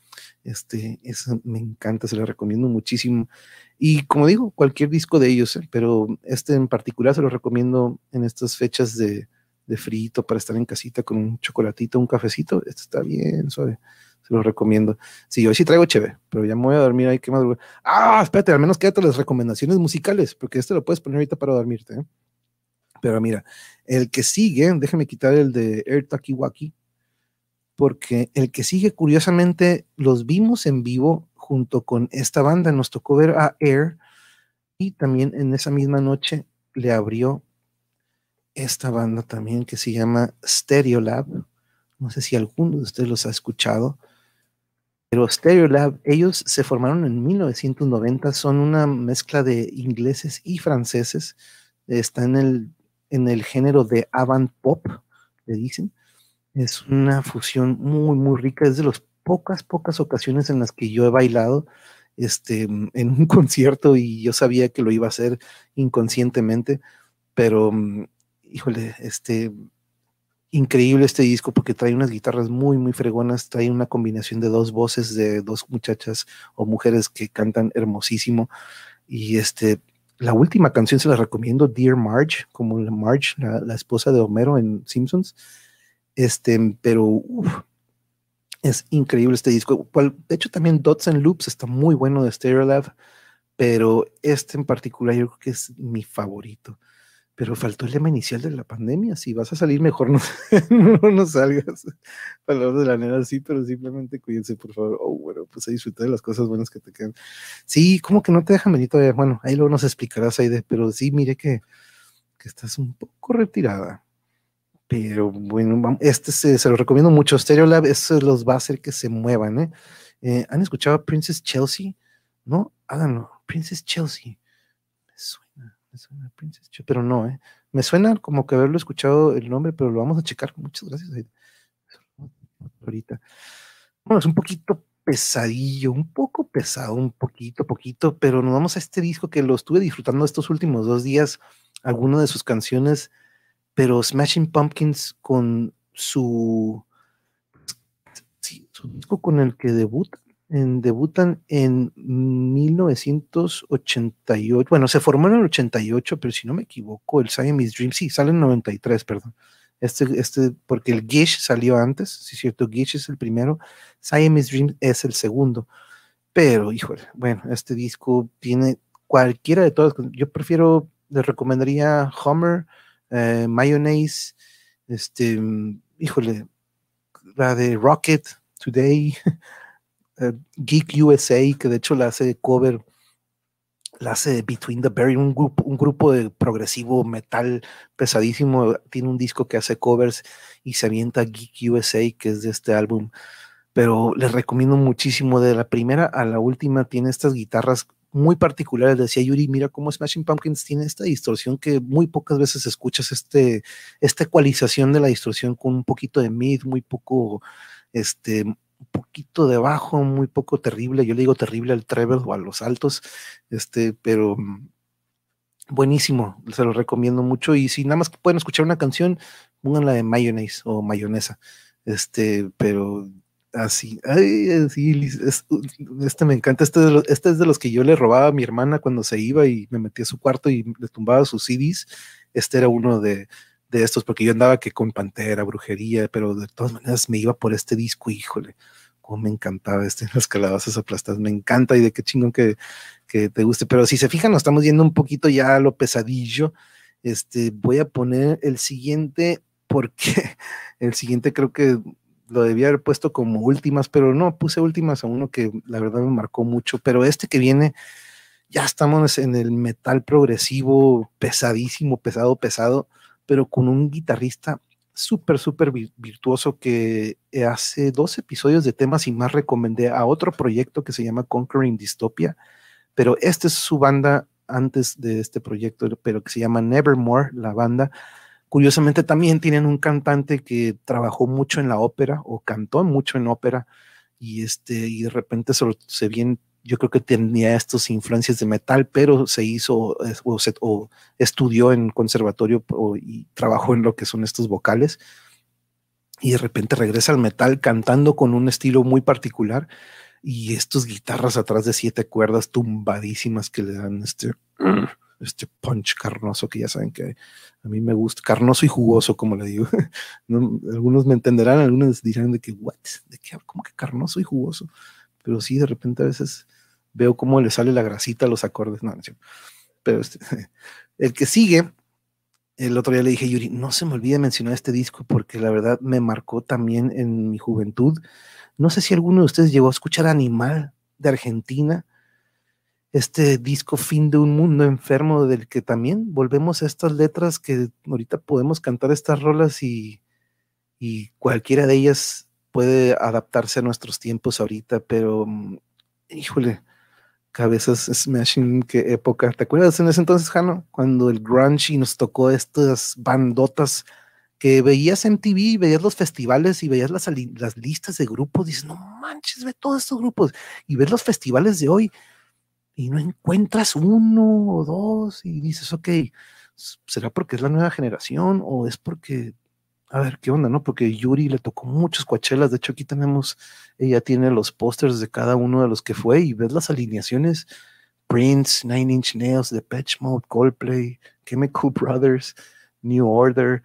Este, eso me encanta, se lo recomiendo muchísimo. Y como digo, cualquier disco de ellos, ¿eh? pero este en particular se lo recomiendo en estas fechas de, de frito para estar en casita con un chocolatito, un cafecito. Este está bien suave. Se lo recomiendo. Sí, hoy sí traigo chévere, pero ya me voy a dormir ahí. ¿Qué más? Ah, espérate, al menos quédate las recomendaciones musicales, porque este lo puedes poner ahorita para dormirte. ¿eh? Pero mira, el que sigue, déjame quitar el de Air Takiwaki, porque el que sigue, curiosamente, los vimos en vivo junto con esta banda. Nos tocó ver a Air y también en esa misma noche le abrió esta banda también que se llama Stereolab. No sé si alguno de ustedes los ha escuchado, pero Stereolab, ellos se formaron en 1990, son una mezcla de ingleses y franceses. Está en el, en el género de avant pop, le dicen. Es una fusión muy, muy rica. Es de las pocas, pocas ocasiones en las que yo he bailado este, en un concierto y yo sabía que lo iba a hacer inconscientemente, pero mm, híjole, este, increíble este disco porque trae unas guitarras muy, muy fregonas, trae una combinación de dos voces de dos muchachas o mujeres que cantan hermosísimo. Y este, la última canción se la recomiendo, Dear Marge, como Marge, la, esposa de Homero en Simpsons. Este, pero es increíble este disco. De hecho, también Dots and Loops está muy bueno de Stereolab, pero este en particular yo creo que es mi favorito pero faltó el lema inicial de la pandemia. Si vas a salir, mejor no, no, salgas. Palabras de la nena, sí, pero simplemente cuídense, por favor. Oh, bueno, pues a disfrutar de las cosas buenas que te quedan. Sí, como que no te dejan venir. Bueno, ahí luego nos explicarás, Aide, pero sí, mire que, que estás un poco retirada. Pero bueno, este se, se lo recomiendo mucho. Stereolab, eso los va a hacer que se muevan, ¿eh? eh han escuchado a Princess Chelsea? ¿No? Háganlo. Princess Chelsea me suena pero no, ¿eh? Me suena como que haberlo escuchado el nombre, pero lo vamos a checar. Muchas gracias. Ahorita. Bueno, es un poquito pesadillo, un poco pesado, un poquito, poquito, pero nos vamos a este disco que lo estuve disfrutando estos últimos dos días, algunas de sus canciones, pero Smashing Pumpkins con su, sí, su disco con el que debuta, debutan en 1988. Bueno, se formó en el 88, pero si no me equivoco, el Siamese Dream, sí, sale en 93, perdón. Este, este, porque el Gish salió antes, sí es cierto, Gish es el primero, Siamese Dream es el segundo. Pero, híjole, bueno, este disco tiene cualquiera de todas. Yo prefiero, les recomendaría Homer, eh, Mayonnaise, este, híjole, la de Rocket Today. Geek USA, que de hecho la hace cover, la hace Between the Berry, un grupo, un grupo de progresivo metal pesadísimo, tiene un disco que hace covers y se avienta Geek USA, que es de este álbum. Pero les recomiendo muchísimo, de la primera a la última, tiene estas guitarras muy particulares. Decía Yuri, mira cómo Smashing Pumpkins tiene esta distorsión que muy pocas veces escuchas, este, esta ecualización de la distorsión con un poquito de mid, muy poco, este, un poquito de bajo, muy poco terrible. Yo le digo terrible al treble o a los altos, este, pero mm, buenísimo, se lo recomiendo mucho. Y si nada más pueden escuchar una canción, la de mayonnaise o mayonesa. Este, pero así, este me encanta. Este, este, es de los que yo le robaba a mi hermana cuando se iba y me metía a su cuarto y le tumbaba sus CDs. Este era uno de, de estos, porque yo andaba que con Pantera, Brujería, pero de todas maneras me iba por este disco, híjole, cómo me encantaba este, las calabazas aplastadas, me encanta y de qué chingón que, que te guste, pero si se fijan, nos estamos yendo un poquito ya a lo pesadillo, este, voy a poner el siguiente, porque el siguiente creo que lo debía haber puesto como últimas, pero no, puse últimas a uno que la verdad me marcó mucho, pero este que viene, ya estamos en el metal progresivo, pesadísimo, pesado, pesado pero con un guitarrista súper, súper virtuoso que hace dos episodios de temas y más recomendé a otro proyecto que se llama Conquering Dystopia, pero esta es su banda antes de este proyecto, pero que se llama Nevermore, la banda. Curiosamente también tienen un cantante que trabajó mucho en la ópera o cantó mucho en ópera y este y de repente se, se viene yo creo que tenía estas influencias de metal, pero se hizo o, estudió en conservatorio y trabajó en lo que son estos vocales. Y de repente regresa al metal cantando con un estilo muy particular. y estos guitarras atrás de siete cuerdas tumbadísimas que le dan este, este punch carnoso que ya saben que a mí me gusta, carnoso y jugoso, como le digo. algunos me entenderán, algunos dirán de que, what, de qué, como que carnoso y jugoso. Pero sí, de repente a veces veo cómo le sale la grasita a los acordes. No, no, pero este, el que sigue, el otro día le dije, Yuri, no se me olvide mencionar este disco porque la verdad me marcó también en mi juventud. No sé si alguno de ustedes llegó a escuchar Animal de Argentina, este disco Fin de un Mundo Enfermo, del que también volvemos a estas letras que ahorita podemos cantar estas rolas y, y cualquiera de ellas puede adaptarse a nuestros tiempos ahorita, pero mm, híjole, cabezas smashing, qué época. ¿Te acuerdas en ese entonces, Jano? Cuando el grunge nos tocó estas bandotas que veías en TV, veías los festivales y veías las, las listas de grupos, dices, no manches, ve todos estos grupos. Y ves los festivales de hoy y no encuentras uno o dos y dices, ok, ¿será porque es la nueva generación o es porque a ver qué onda, ¿no? Porque Yuri le tocó muchos coachelas. De hecho, aquí tenemos, ella tiene los pósters de cada uno de los que fue y ves las alineaciones. Prince, Nine Inch Nails, The Patch Mode, Coldplay, Chemical Brothers, New Order,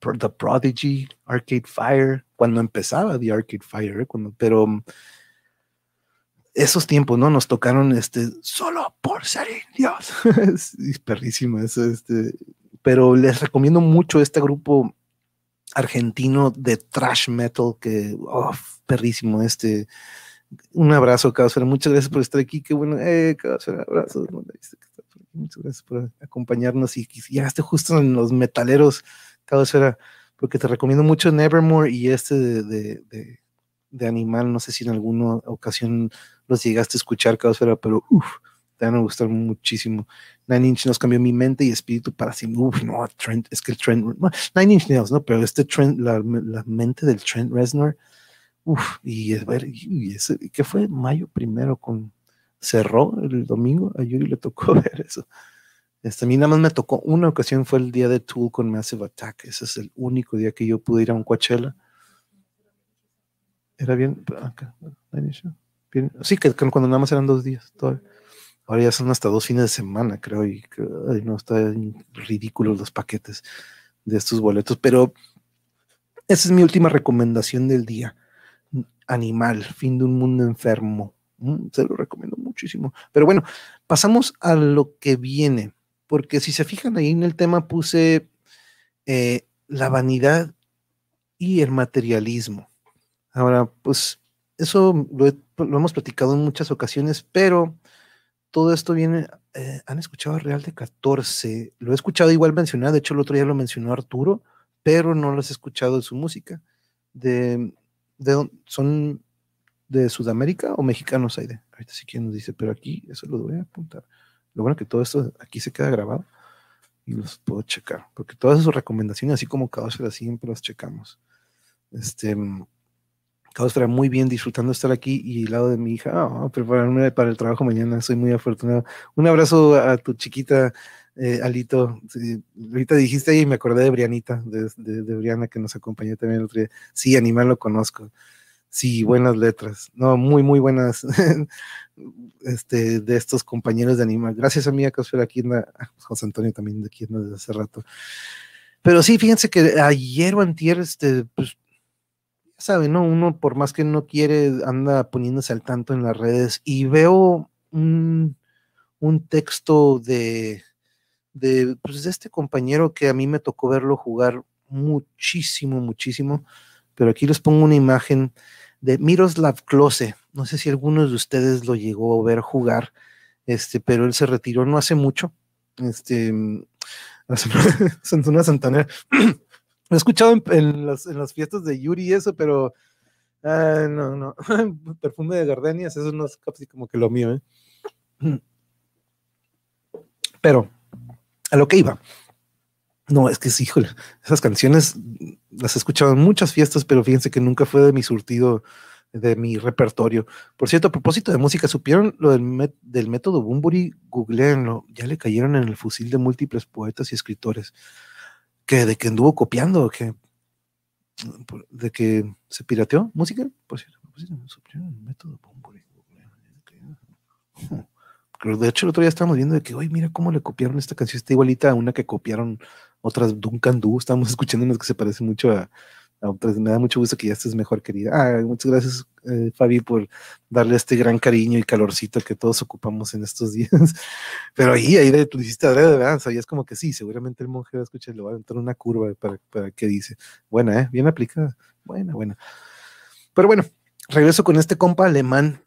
The Prodigy, Arcade Fire, cuando empezaba The Arcade Fire, ¿eh? pero mm, esos tiempos, ¿no? Nos tocaron este, solo por ser indios. es perrísimo eso, este, pero les recomiendo mucho este grupo argentino de thrash metal que, perrísimo, este, un abrazo, Caosfera, muchas gracias por estar aquí, qué bueno, eh, Caosfera, abrazo, muchas gracias por acompañarnos y, llegaste justo en los metaleros, Caosfera, porque te recomiendo mucho Nevermore y este de, de, de, Animal, no sé si en alguna ocasión los llegaste a escuchar, Caosfera, pero uff, te van a muchísimo. Nine Inch Nails cambió mi mente y espíritu para siempre. Uf, no, Trent, es que el Trent, Nine Inch Nails, ¿no? Pero este Trent, la, la mente del Trent Reznor, uf, y, y ese, ¿qué fue? Mayo primero con, cerró el domingo, a Yuri le tocó ver eso. Este, a mí nada más me tocó una ocasión, fue el día de Tool con Massive Attack. Ese es el único día que yo pude ir a un Coachella. Era bien, acá, bien sí, que, cuando nada más eran dos días. Todavía. Ahora ya son hasta dos fines de semana, creo, y no está ridículos los paquetes de estos boletos. Pero esa es mi última recomendación del día. Animal, fin de un mundo enfermo. Mm, se lo recomiendo muchísimo. Pero bueno, pasamos a lo que viene, porque si se fijan ahí en el tema puse eh, la vanidad y el materialismo. Ahora, pues eso lo, lo hemos platicado en muchas ocasiones, pero todo esto viene, eh, han escuchado Real de 14, lo he escuchado igual mencionar, de hecho el otro día lo mencionó Arturo, pero no lo he escuchado en su música. De, de, ¿Son de Sudamérica o mexicanos, Aide? Ahorita sí quien nos dice, pero aquí eso lo voy a apuntar. Lo bueno que todo esto aquí se queda grabado y los puedo checar, porque todas sus recomendaciones, así como Caosfera, siempre las checamos. Este, estará muy bien disfrutando estar aquí y al lado de mi hija, oh, prepararme para el trabajo mañana, soy muy afortunado. Un abrazo a tu chiquita, eh, Alito. ahorita dijiste y me acordé de Brianita, de, de, Briana que nos acompañó también el otro día. Sí, Animal lo conozco. Sí, buenas letras. No, muy, muy buenas este, de estos compañeros de Animal. Gracias a mí, acá aquí, José Antonio también de aquí desde hace rato. Pero sí, fíjense que ayer o antier, este, pues, sabe, ¿no? Uno por más que no quiere, anda poniéndose al tanto en las redes y veo un, texto de, de, pues, de este compañero que a mí me tocó verlo jugar muchísimo, muchísimo, pero aquí les pongo una imagen de Miroslav Klose, no sé si alguno de ustedes lo llegó a ver jugar, este, pero él se retiró no hace mucho, este, Santana Santaner, Lo he escuchado en, las, fiestas de Yuri eso, pero no, no. Perfume de gardenias, eso no es casi como que lo mío, ¿eh? Pero a lo que iba. No, es que sí, híjole, esas canciones las he escuchado en muchas fiestas, pero fíjense que nunca fue de mi surtido, de mi repertorio. Por cierto, a propósito de música, ¿supieron lo del, del método Bumburi? Googleenlo, ya le cayeron en el fusil de múltiples poetas y escritores que de que anduvo copiando, que de que se pirateó música, pues, pues el De hecho, el otro día estábamos viendo de que, oye, mira cómo le copiaron esta canción, está igualita a una que copiaron otras Duncan Du. Estábamos escuchando unas que se parecen mucho a, me da mucho gusto que ya estés mejor, querida. Ah, muchas gracias, eh, Fabi, por darle este gran cariño y calorcito que todos ocupamos en estos días. Pero ahí, ahí tú hiciste ¿verdad? Sabías como que sí, seguramente el monje va a escuchar, le va a entrar una curva para, para que dice. Buena, ¿eh? Bien aplicada. Buena, buena. Pero bueno, regreso con este compa alemán.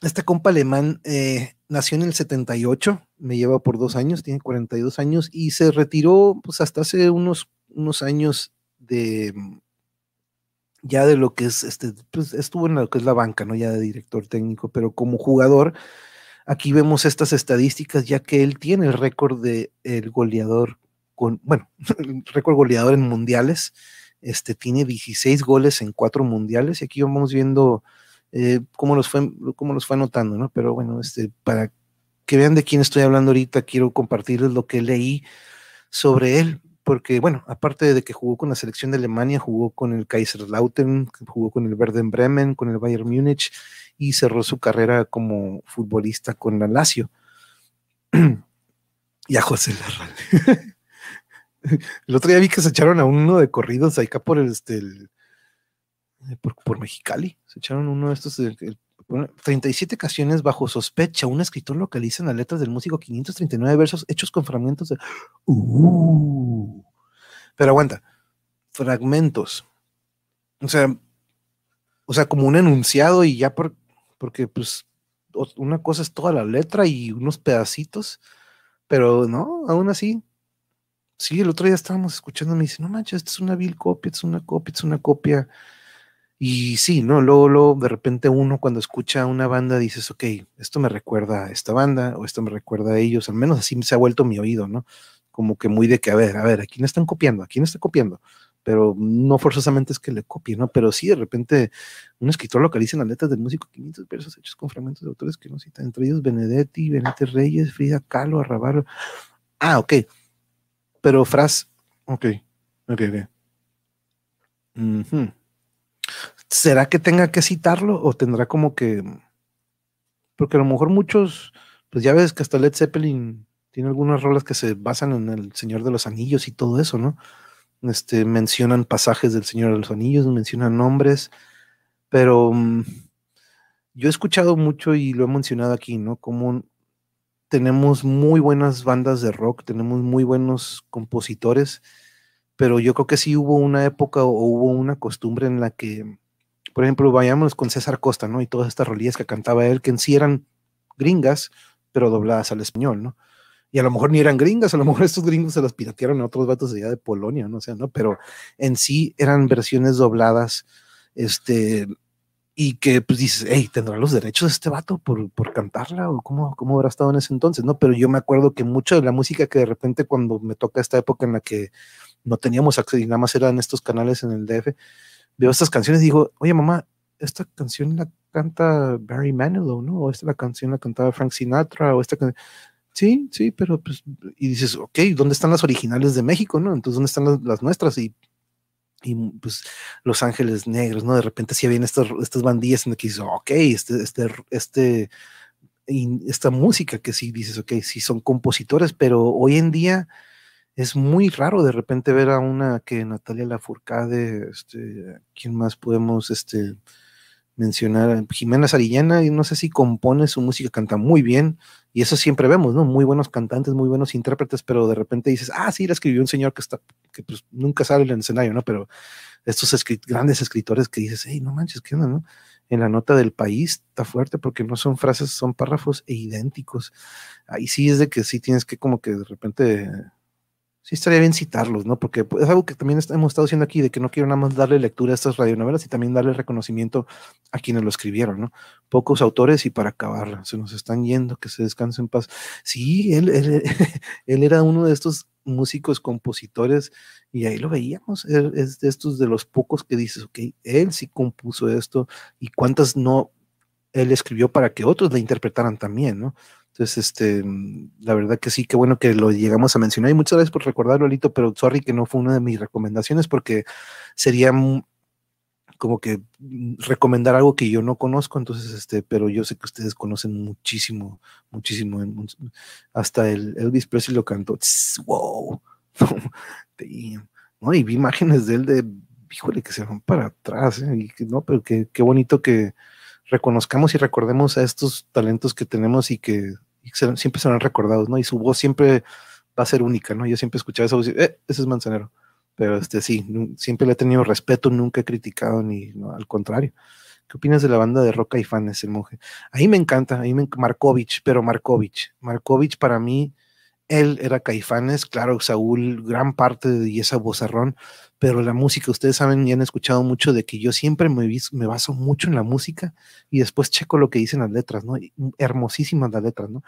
Este compa alemán eh, nació en el 78, me lleva por dos años, tiene 42 años y se retiró pues hasta hace unos, unos años de ya de lo que es, este, pues estuvo en lo que es la banca, ¿no? Ya de director técnico, pero como jugador, aquí vemos estas estadísticas, ya que él tiene el récord de el goleador con, bueno, el récord goleador en mundiales, este, tiene 16 goles en cuatro mundiales, y aquí vamos viendo eh, cómo, los fue, cómo los fue anotando, ¿no? Pero bueno, este, para que vean de quién estoy hablando ahorita, quiero compartirles lo que leí sobre él porque bueno, aparte de que jugó con la selección de Alemania, jugó con el Kaiserslautern, jugó con el Werder Bremen, con el Bayern Múnich y cerró su carrera como futbolista con la Lazio. y a José Larral. el otro día vi que se echaron a uno de corridos acá por este por, Mexicali. Se echaron uno de estos, 37 canciones bajo sospecha. Un escritor localiza en las letras del músico 539 versos hechos con fragmentos de. Uh. pero aguanta. Fragmentos. O sea, o sea, como un enunciado y ya por, porque pues una cosa es toda la letra y unos pedacitos, pero no, aún así. Sí, el otro día estábamos escuchando, me dice, no manches, esta es una vil copia, es una copia, es una copia. Y sí, ¿no? Luego, luego, de repente uno cuando escucha una banda dices, ok, esto me recuerda a esta banda o esto me recuerda a ellos, al menos así se ha vuelto mi oído, ¿no? Como que muy de que, a ver, a ver, ¿a quién están copiando? ¿A quién está copiando? Pero no forzosamente es que le copie, ¿no? Pero sí, de repente un escritor localiza en las letras del músico 500 versos hechos con fragmentos de autores que no citan, entre ellos Benedetti, Benítez Reyes, Frida Kahlo, Arrabalo. Ah, ok. Pero Fras, ok, ok, ok. ¿Será que tenga que citarlo o tendrá como que... Porque a lo mejor muchos, pues ya ves que hasta Led Zeppelin tiene algunas rolas que se basan en el Señor de los Anillos y todo eso, ¿no? Este, mencionan pasajes del Señor de los Anillos, mencionan nombres, pero mm, yo he escuchado mucho y lo he mencionado aquí, ¿no? Como tenemos muy buenas bandas de rock, tenemos muy buenos compositores, pero yo creo que sí hubo una época o hubo una costumbre en la que por ejemplo, vayamos con César Costa, ¿no? Y todas estas rolillas que cantaba él, que en sí eran gringas, pero dobladas al español, ¿no? Y a lo mejor ni eran gringas, a lo mejor estos gringos se las piratearon a otros vatos de allá de Polonia, no sé, ¿no? Pero en sí eran versiones dobladas, este, y que pues dices, hey, ¿tendrá los derechos este vato por, por cantarla? ¿O cómo, cómo habrá estado en ese entonces? ¿no? Pero yo me acuerdo que mucho de la música que de repente cuando me toca esta época en la que no teníamos acceso y nada más eran estos canales en el DF, veo estas canciones y digo, oye mamá, esta canción la canta Barry Manilow, ¿no? O esta la canción la cantaba Frank Sinatra, o esta canción. Sí, sí, pero pues, y dices, ok, ¿dónde están las originales de México, no? Entonces, ¿dónde están las, nuestras? Y, y, pues Los Ángeles Negros, ¿no? De repente sí habían estas, estas bandillas en las que dices, ok, este, este, este, esta música que sí dices, ok, sí son compositores, pero hoy en día es muy raro de repente ver a una que Natalia Lafourcade, este, ¿quién más podemos este, mencionar? Jimena Sarillana, y no sé si compone su música, canta muy bien, y eso siempre vemos, ¿no? Muy buenos cantantes, muy buenos intérpretes, pero de repente dices, ah, sí, la escribió un señor que está, que pues nunca sale en el escenario, ¿no? Pero estos grandes escritores que dices, hey, no manches, ¿qué onda, no? En la nota del país está fuerte porque no son frases, son párrafos e idénticos. Ahí sí es de que sí tienes que como que de repente sí estaría bien citarlos, ¿no? Porque es algo que también hemos estado haciendo aquí, de que no quiero nada más darle lectura a estas radionovelas y también darle reconocimiento a quienes lo escribieron, ¿no? Pocos autores y para acabar, se nos están yendo, que se descanse en paz. Sí, él, él, era uno de estos músicos, compositores, y ahí lo veíamos, es de estos de los pocos que dices, ok, él sí compuso esto, y cuántas no él escribió para que otros le interpretaran también, ¿no? Entonces, este, la verdad que sí, qué bueno que lo llegamos a mencionar. Y muchas gracias por recordarlo, Lito, pero sorry que no fue una de mis recomendaciones porque sería, como que mm, recomendar algo que yo no conozco, entonces, este, pero yo sé que ustedes conocen muchísimo, muchísimo. Hasta el Elvis Presley lo cantó. wow. ¿no? Y vi imágenes de él de, híjole, que se van para atrás, ¿eh? y que, no, pero qué bonito que reconozcamos y recordemos a estos talentos que tenemos y que, siempre serán recordados, ¿no? Y su voz siempre va a ser única, ¿no? Yo siempre escuchaba esa voz y, eh, ese es Manzanero. Pero este sí, siempre le he tenido respeto, nunca he criticado ni al contrario. ¿Qué opinas de la banda de Rock y Fanes, el monje? Ahí me encanta, ahí me Markovich, pero Markovich. Markovich para mí, él era Caifanes, claro, Saúl, gran parte de esa vozarrón, pero la música, ustedes saben y han escuchado mucho de que yo siempre me, baso mucho en la música y después checo lo que dicen las letras, ¿no? Hermosísimas las letras, ¿no?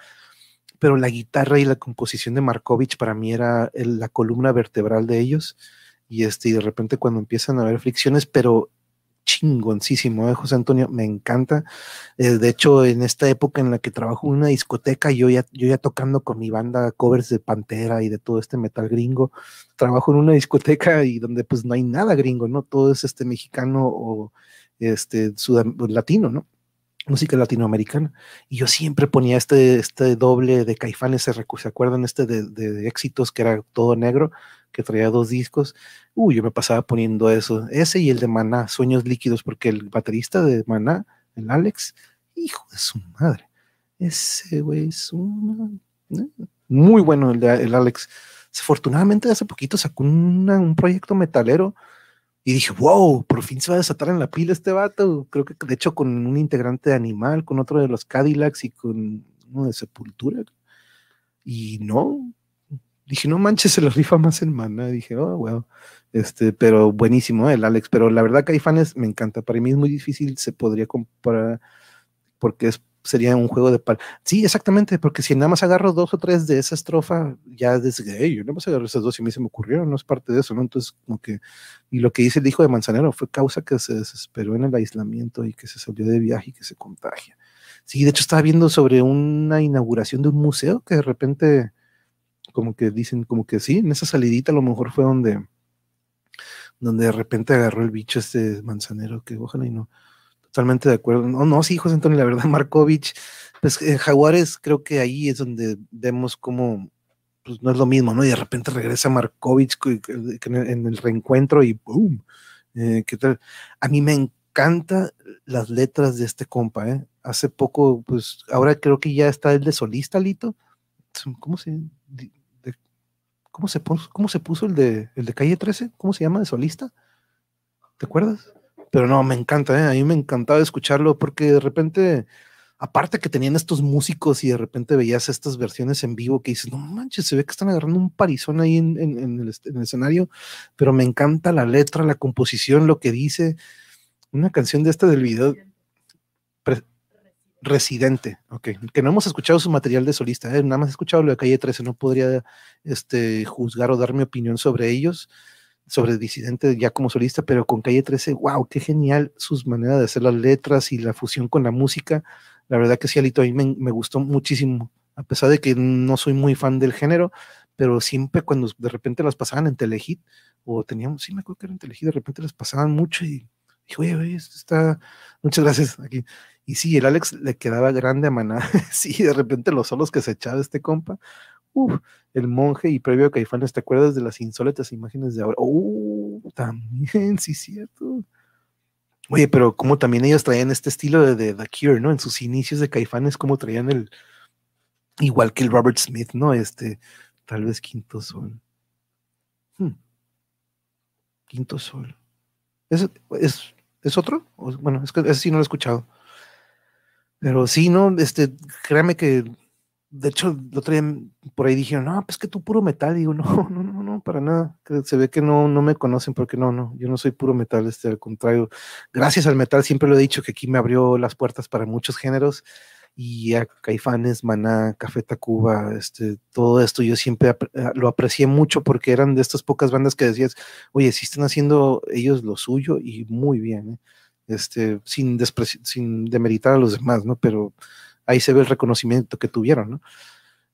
Pero la guitarra y la composición de Markovich para mí era la columna vertebral de ellos y este y de repente cuando empiezan a haber fricciones, pero chingoncísimo, ¿eh? José Antonio, me encanta. Eh, de hecho, en esta época en la que trabajo en una discoteca, yo ya, yo ya tocando con mi banda covers de Pantera y de todo este metal gringo, trabajo en una discoteca y donde pues no hay nada gringo, ¿no? Todo es este mexicano o este latino, ¿no? música latinoamericana. Y yo siempre ponía este, este doble de Caifanes, ¿se, acuerdan? Este de, de, éxitos que era todo negro, que traía dos discos. Uy, yo me pasaba poniendo eso. Ese y el de Maná, Sueños Líquidos, porque el baterista de Maná, el Alex, hijo de su madre. Ese güey es un... Muy bueno el, de, el Alex. Afortunadamente hace poquito sacó un proyecto metalero y dije, wow, por fin se va a desatar en la pila este vato. Creo que de hecho con un integrante de Animal, con otro de los Cadillacs y con uno de Sepultura. Y no, dije, no manches, se lo rifa más en mana. Dije, oh, wow. Este, pero buenísimo el Alex. Pero la verdad que hay fans, me encanta. Para mí es muy difícil, se podría comparar porque es sería un juego de pal. Sí, exactamente, porque si nada más agarro dos o tres de esa estrofa, ya desde, hey, yo nada más agarro esas dos y a mí se me ocurrieron, no es parte de eso, ¿no? Entonces, como que, y lo que dice el hijo de Manzanero fue causa que se desesperó en el aislamiento y que se salió de viaje y que se contagia. Sí, de hecho estaba viendo sobre una inauguración de un museo que de repente, como que dicen, como que sí, en esa salidita a lo mejor fue donde, donde de repente agarró el bicho este manzanero, que ojalá y no, Totalmente de acuerdo. No, no, sí, José Antonio, la verdad, Markovich, pues en Jaguares creo que ahí es donde vemos cómo pues no es lo mismo, ¿no? Y de repente regresa Markovich en el reencuentro y ¡boom! Eh, ¿Qué tal? A mí me encanta las letras de este compa, ¿eh? Hace poco, pues ahora creo que ya está el de solista, Lito. ¿Cómo se, cómo se, puso, cómo se puso el de, el de calle 13? ¿Cómo se llama de solista? ¿Te acuerdas? Pero no, me encanta, ¿eh? a mí me encantaba escucharlo porque de repente, aparte que tenían estos músicos y de repente veías estas versiones en vivo que dices, no manches, se ve que están agarrando un parizón ahí en, el, escenario, pero me encanta la letra, la composición, lo que dice. Una canción de esta del video. Residente, ok, que no hemos escuchado su material de solista, ¿eh? nada más he escuchado lo de Calle 13, no podría este, juzgar o dar mi opinión sobre ellos, sobre Disidente ya como solista, pero con Calle 13, wow, qué genial sus maneras de hacer las letras y la fusión con la música. La verdad que sí, Alito, a mí me, gustó muchísimo, a pesar de que no soy muy fan del género, pero siempre cuando de repente las pasaban en Telehit, o teníamos, sí me acuerdo que era en Telehit, de repente las pasaban mucho y dije, oye, oye, está, muchas gracias aquí. Y sí, el Alex le quedaba grande a Maná, sí, de repente los solos que se echaba este compa, el monje y previo a Caifanes, ¿te acuerdas de las insólitas imágenes de ahora? Uh, también, sí, cierto. Oye, pero como también ellos traían este estilo de, The Cure, ¿no? En sus inicios de Caifanes, como traían el, igual que el Robert Smith, ¿no? Este, tal vez Quinto Sol. Hmm. Quinto Sol. ¿Es, es, otro? Bueno, es que ese sí no lo he escuchado. Pero sí, no, este, créame que de hecho, el otro día por ahí dijeron, no, pues que tú puro metal. digo, no, no, no, no, para nada. Se ve que no, no me conocen porque no, no, yo no soy puro metal, este, al contrario. Gracias al metal, siempre lo he dicho que aquí me abrió las puertas para muchos géneros y a Caifanes, Maná, Café Tacuba, este, todo esto yo siempre ah, lo aprecié mucho porque eran de estas pocas bandas que decías, oye, si están haciendo ellos lo suyo y muy bien, ¿eh? Este, sin, sin demeritar a los demás, ¿no? Pero ahí se ve el reconocimiento que tuvieron, ¿no?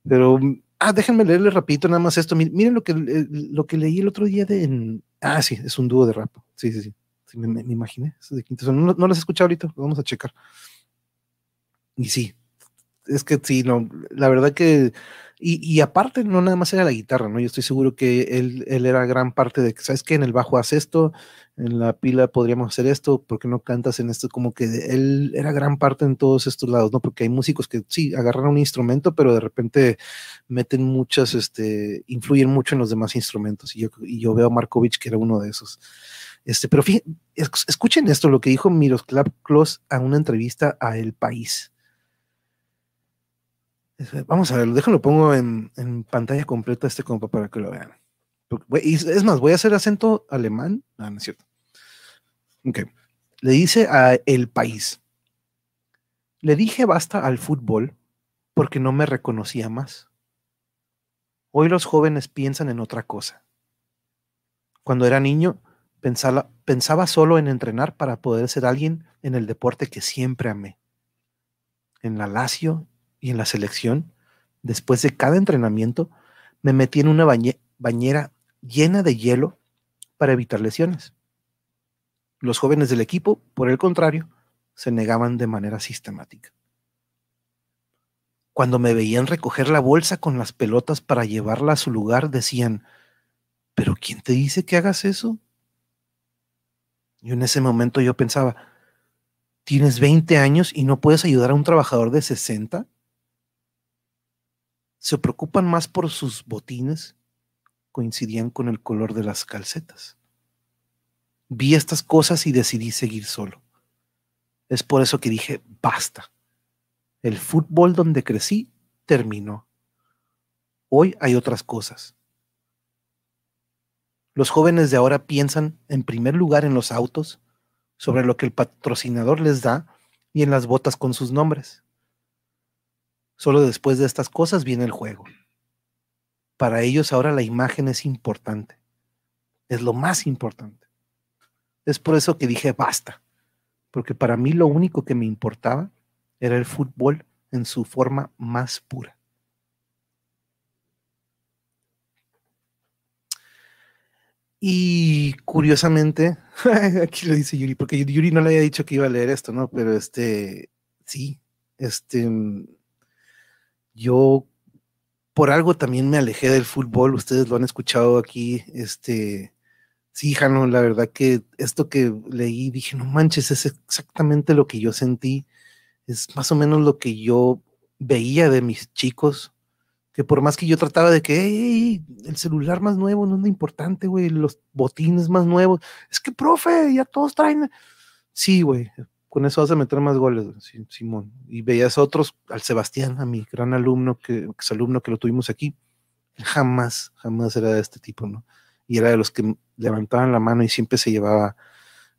Pero, ah, déjenme leerle rapidito nada más esto. Miren lo que, lo que leí el otro día de... ah, sí, es un dúo de rap. Sí, sí, sí. me, me, imaginé, No, no las he escuchado ahorita, vamos a checar. Y sí, es que sí, no, la verdad que, y, aparte no nada más era la guitarra, ¿no? Yo estoy seguro que él, él era gran parte de ¿sabes qué? En el bajo hace esto, en la pila podríamos hacer esto, ¿por qué no cantas en esto? Como que él era gran parte en todos estos lados, ¿no? Porque hay músicos que sí, agarran un instrumento, pero de repente meten muchas, este, influyen mucho en los demás instrumentos. Y yo, y yo veo a Markovich que era uno de esos. Este, pero fíjense, escuchen esto, lo que dijo Miroslav Klos a una entrevista a El País. Vamos a ver, déjalo, pongo en, pantalla completa este compa para que lo vean. Es más, voy a hacer acento alemán. Ah, no es cierto. Ok. Le dice a El País. Le dije basta al fútbol porque no me reconocía más. Hoy los jóvenes piensan en otra cosa. Cuando era niño, pensaba, pensaba solo en entrenar para poder ser alguien en el deporte que siempre amé. En la Lazio y en la selección, después de cada entrenamiento, me metí en una bañera llena de hielo para evitar lesiones. Los jóvenes del equipo, por el contrario, se negaban de manera sistemática. Cuando me veían recoger la bolsa con las pelotas para llevarla a su lugar, decían, ¿pero quién te dice que hagas eso? Y en ese momento yo pensaba, ¿tienes 20 años y no puedes ayudar a un trabajador de 60? Se preocupan más por sus botines, coincidían con el color de las calcetas. Vi estas cosas y decidí seguir solo. Es por eso que dije, basta. El fútbol donde crecí terminó. Hoy hay otras cosas. Los jóvenes de ahora piensan en primer lugar en los autos, sobre lo que el patrocinador les da y en las botas con sus nombres. Solo después de estas cosas viene el juego. Para ellos ahora la imagen es importante. Es lo más importante. Es por eso que dije basta. Porque para mí lo único que me importaba era el fútbol en su forma más pura. Y curiosamente, aquí lo dice Yuri, porque Yuri no le había dicho que iba a leer esto, ¿no? Pero este, sí, este, yo por algo también me alejé del fútbol, ustedes lo han escuchado aquí, este, sí, Jano, la verdad que esto que leí, dije, no manches, es exactamente lo que yo sentí, es más o menos lo que yo veía de mis chicos, que por más que yo trataba de que el celular más nuevo no es importante, güey, los botines más nuevos, es que, profe, ya todos traen, sí, güey, con eso vas a meter más goles, Simón. Y veías a otros, al Sebastián, a mi gran alumno, que, es alumno que lo tuvimos aquí, jamás, jamás era de este tipo, ¿no? Y era de los que levantaban la mano y siempre se llevaba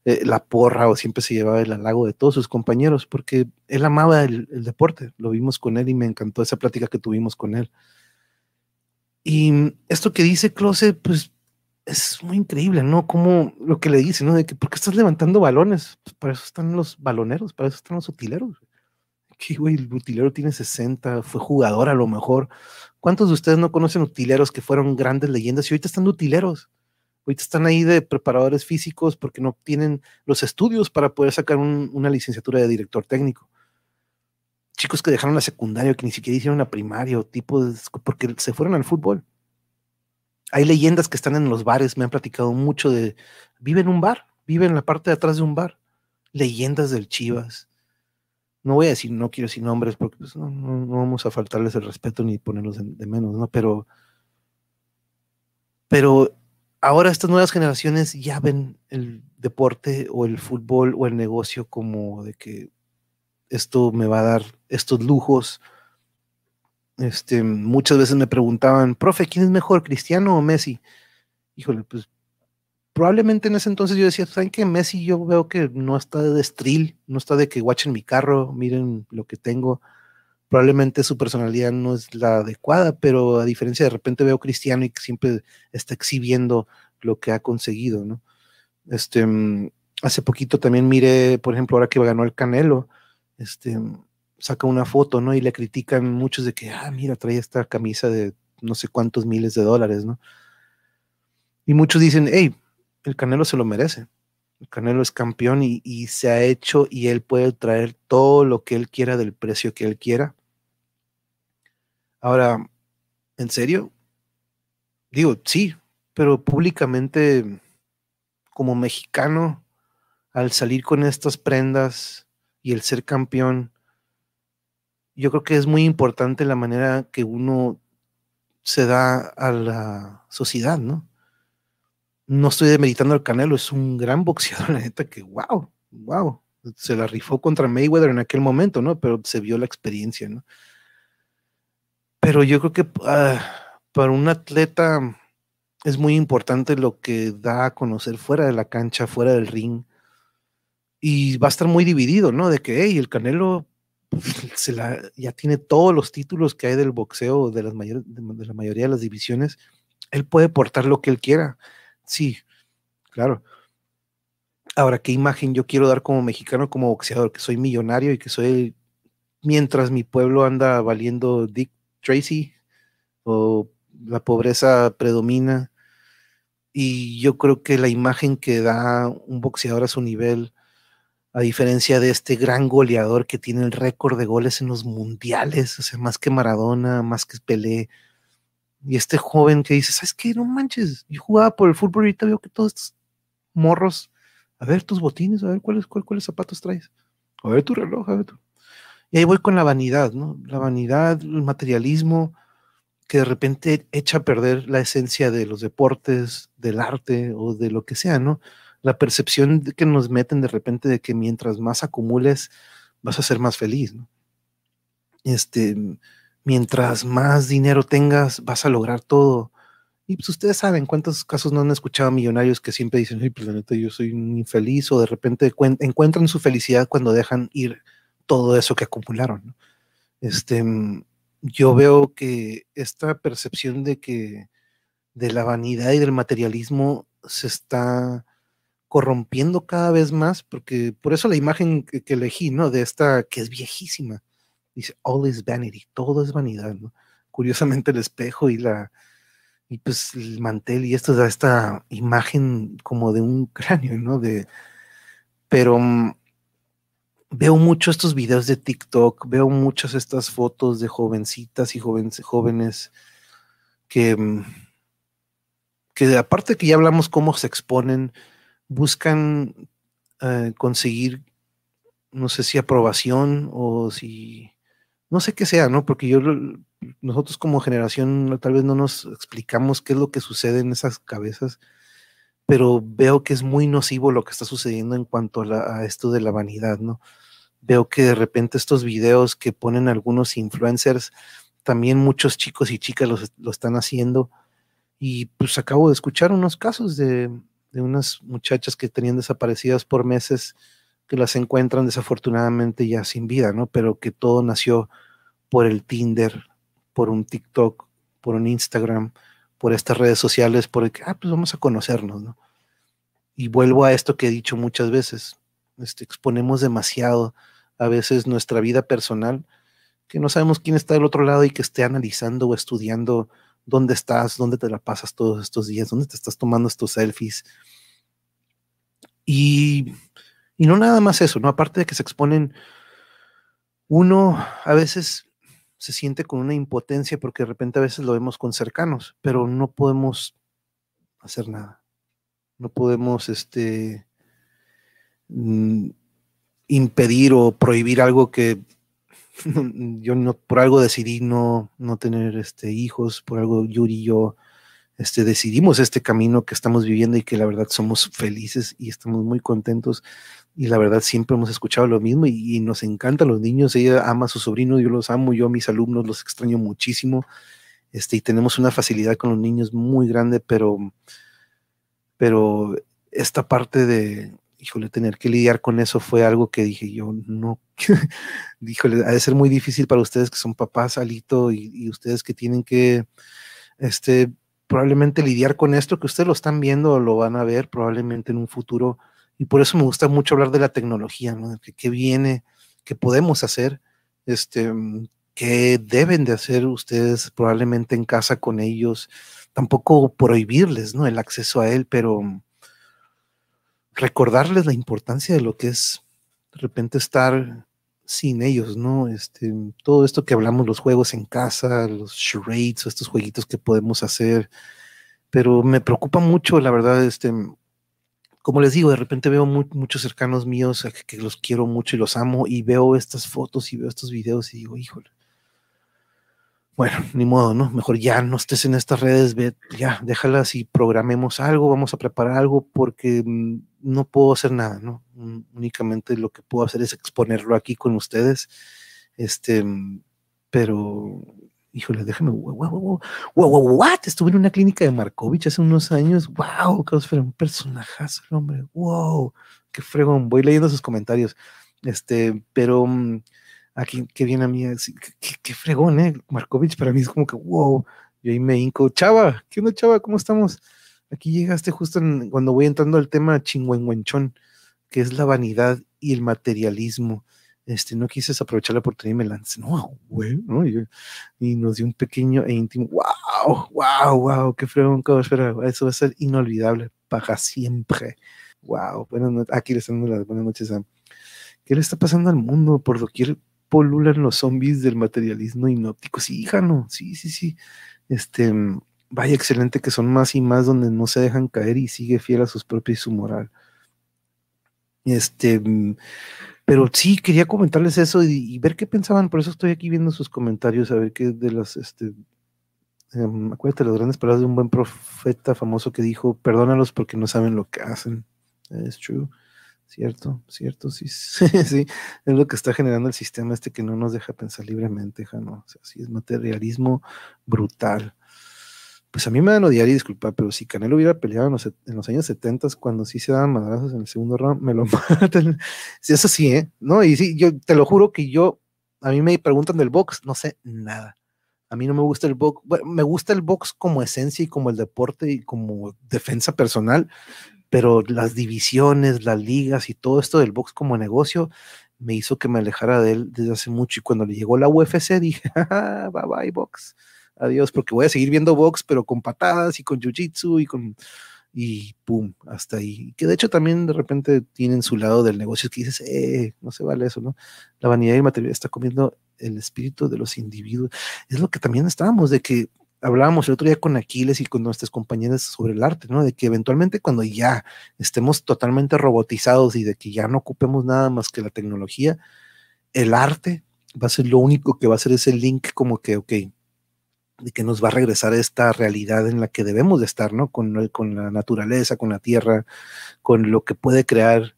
eh, la porra o siempre se llevaba el halago de todos sus compañeros, porque él amaba el, el, deporte, lo vimos con él y me encantó esa plática que tuvimos con él. Y esto que dice Close, pues es muy increíble, ¿no? Como lo que le dice, ¿no? De que, ¿por qué estás levantando balones? Pues para eso están los baloneros, para eso están los utileros. Que, güey, el utilero tiene 60, fue jugador a lo mejor. ¿Cuántos de ustedes no conocen utileros que fueron grandes leyendas y ahorita están de utileros? Ahorita están ahí de preparadores físicos porque no tienen los estudios para poder sacar una licenciatura de director técnico. Chicos que dejaron la secundaria, que ni siquiera hicieron la primaria, o tipo, porque se fueron al fútbol hay leyendas que están en los bares, me han platicado mucho de, vive en un bar, vive en la parte de atrás de un bar, leyendas del Chivas. No voy a decir, no quiero decir nombres porque pues, no, vamos a faltarles el respeto ni ponerlos de, menos, ¿no? Pero, pero ahora estas nuevas generaciones ya ven el deporte o el fútbol o el negocio como de que esto me va a dar estos lujos, este, muchas veces me preguntaban, profe, ¿quién es mejor, Cristiano o Messi? Híjole, pues probablemente en ese entonces yo decía, ¿saben qué? Messi yo veo que no está de estril, no está de que watchen mi carro, miren lo que tengo. Probablemente su personalidad no es la adecuada, pero a diferencia de repente veo Cristiano y que siempre está exhibiendo lo que ha conseguido, ¿no? Este, mm, hace poquito también miré, por ejemplo, ahora que ganó el Canelo, este, saca una foto, ¿no? Y le critican muchos de que, ah, mira, trae esta camisa de no sé cuántos miles de dólares, ¿no? Y muchos dicen, hey, el Canelo se lo merece. Canelo es campeón y, y, se ha hecho y él puede traer todo lo que él quiera del precio que él quiera. Ahora, ¿en serio? Digo, sí, pero públicamente como mexicano, al salir con estas prendas y el ser campeón, yo creo que es muy importante la manera que uno se da a la sociedad, ¿no? No estoy demeritando al Canelo, es un gran boxeador, la neta, que wow, wow, se la rifó contra Mayweather en aquel momento, ¿no? Pero se vio la experiencia, ¿no? Pero yo creo que ah, para un atleta es muy importante lo que da a conocer fuera de la cancha, fuera del ring. Y va a estar muy dividido, ¿no? De que, hey, el Canelo se la, ya tiene todos los títulos que hay del boxeo de, las mayor, de, la mayoría de las divisiones. Él puede portar lo que él quiera. Sí, claro. Ahora, ¿qué imagen yo quiero dar como mexicano, como boxeador? Que soy millonario y que soy, mientras mi pueblo anda valiendo Dick Tracy o la pobreza predomina y yo creo que la imagen que da un boxeador a su nivel, a diferencia de este gran goleador que tiene el récord de goles en los mundiales, o sea, más que Maradona, más que Pelé, y este joven que dice, ¿sabes qué? No manches, yo jugaba por el fútbol y ahorita veo que todos estos morros, a ver tus botines, a ver cuáles, cuáles zapatos traes, a ver tu reloj, a ver tu... Y ahí voy con la vanidad, ¿no? La vanidad, el materialismo, que de repente echa a perder la esencia de los deportes, del arte o de lo que sea, ¿no? La percepción que nos meten de repente de que mientras más acumules, vas a ser más feliz, ¿no? Este, mientras más dinero tengas, vas a lograr todo. Y pues ustedes saben cuántos casos no han escuchado a millonarios que siempre dicen, ay, pues la neta, yo soy un infeliz, o de repente encuentran su felicidad cuando dejan ir todo eso que acumularon, ¿no? Este, yo veo que esta percepción de que de la vanidad y del materialismo se está corrompiendo cada vez más, porque por eso la imagen que, elegí, ¿no? De esta que es viejísima, dice, all is vanity, todo es vanidad, ¿no? Curiosamente el espejo y la, y pues el mantel y esto da esta imagen como de un cráneo, ¿no? De, pero mm, veo mucho estos videos de TikTok, veo muchas estas fotos de jovencitas y jóvenes, jóvenes que, mm, que aparte que ya hablamos cómo se exponen, buscan eh, conseguir, no sé si aprobación o si, no sé qué sea, ¿no? Porque yo, nosotros como generación tal vez no nos explicamos qué es lo que sucede en esas cabezas, pero veo que es muy nocivo lo que está sucediendo en cuanto a, a esto de la vanidad, ¿no? veo que de repente estos videos que ponen algunos influencers, también muchos chicos y chicas lo están haciendo. Y pues acabo de escuchar unos casos de, de unas muchachas que tenían desaparecidas por meses, que las encuentran desafortunadamente ya sin vida, ¿no? Pero que todo nació por el Tinder, por un TikTok, por un Instagram, por estas redes sociales, por el que, ah, pues vamos a conocernos, ¿no? Y vuelvo a esto que he dicho muchas veces, este, exponemos demasiado a veces nuestra vida personal, que no sabemos quién está del otro lado y que esté analizando o estudiando dónde estás, dónde te la pasas todos estos días, dónde te estás tomando estos selfies. Y, y no nada más eso, ¿no? Aparte de que se exponen, uno a veces se siente con una impotencia porque de repente a veces lo vemos con cercanos, pero no podemos hacer nada. No podemos, este, mm, impedir o prohibir algo que yo no, por algo decidí no, no tener este, hijos, por algo Yuri y yo este, decidimos este camino que estamos viviendo y que la verdad somos felices y estamos muy contentos. Y la verdad siempre hemos escuchado lo mismo y, nos encantan los niños, ella ama a sus sobrinos, yo los amo, yo a mis alumnos los extraño muchísimo. Este, y tenemos una facilidad con los niños muy grande, pero, pero esta parte de, híjole, tener que lidiar con eso fue algo que dije yo, no, híjole, ha de ser muy difícil para ustedes que son papás, Alito, y, ustedes que tienen que, este, probablemente lidiar con esto, que ustedes lo están viendo o lo van a ver probablemente en un futuro. Y por eso me gusta mucho hablar de la tecnología, ¿no? ¿Qué viene? ¿Qué podemos hacer? Este, ¿Qué deben de hacer ustedes probablemente en casa con ellos? Tampoco prohibirles, ¿no? El acceso a él, pero recordarles la importancia de lo que es de repente estar sin ellos, ¿no? Este, todo esto que hablamos, los juegos en casa, los charades, estos jueguitos que podemos hacer, pero me preocupa mucho, la verdad, este, como les digo, de repente veo muchos cercanos míos que, los quiero mucho y los amo y veo estas fotos y veo estos videos y digo, híjole. Bueno, ni modo, ¿no? Mejor ya no estés en estas redes, ve, ya, déjalas y programemos algo, vamos a preparar algo porque mm, no puedo hacer nada, ¿no? Únicamente lo que puedo hacer es exponerlo aquí con ustedes. Este, pero híjole, déjame, wow, wow, wow, what? Estuve en una clínica de Markovich hace unos años, wow, fue un personajazo el hombre, wow, qué fregón, voy leyendo sus comentarios, este, pero aquí, qué bien a mí, qué, fregón, eh, Markovich para mí es como que, wow, yo ahí me hinco, chava, ¿qué onda, chava? ¿Cómo estamos? Aquí llegaste justo cuando voy entrando al tema chingüengüenchón, que es la vanidad y el materialismo este, no quise aprovechar la oportunidad y me lancé, no, güey, ¿no? Y, nos dio un pequeño e íntimo, wow, wow, wow, qué fregón, espera, eso va a ser inolvidable para siempre. Wow, bueno, aquí le están dando las buenas noches a... ¿Qué le está pasando al mundo? Por doquier polulan los zombies del materialismo inóptico. Sí, hija, no, sí, sí, sí. Este, vaya excelente que son más y más donde no se dejan caer y sigue fiel a sus propios y su moral. Este, pero sí, quería comentarles eso y, ver qué pensaban, por eso estoy aquí viendo sus comentarios, a ver qué de las, este, um, acuérdate las grandes palabras de un buen profeta famoso que dijo, perdónalos porque no saben lo que hacen. Es true, cierto, cierto, sí, sí, es lo que está generando el sistema este que no nos deja pensar libremente, Jano. O sea, sí, es materialismo brutal pues a mí me dan odiar y disculpar, pero si Canelo hubiera peleado en los, años 70, cuando sí se daban madrazos en el segundo round, me lo matan. Sí, eso sí, ¿eh? No, y sí, yo te lo juro que yo, a mí me preguntan del box, no sé nada. A mí no me gusta el box, bueno, me gusta el box como esencia y como el deporte y como defensa personal, pero las divisiones, las ligas y todo esto del box como negocio me hizo que me alejara de él desde hace mucho. Y cuando le llegó la UFC dije, bye bye box adiós, porque voy a seguir viendo box, pero con patadas y con jiu-jitsu y con y pum, hasta ahí. Que de hecho también de repente tienen su lado del negocio que dices, eh, no se vale eso, ¿no? La vanidad y material está comiendo el espíritu de los individuos. Es lo que también estábamos, de que hablábamos el otro día con Aquiles y con nuestras compañeras sobre el arte, ¿no? De que eventualmente cuando ya estemos totalmente robotizados y de que ya no ocupemos nada más que la tecnología, el arte va a ser lo único que va a ser ese link como que, ok, de que nos va a regresar a esta realidad en la que debemos de estar, ¿no? Con, la naturaleza, con la tierra, con lo que puede crear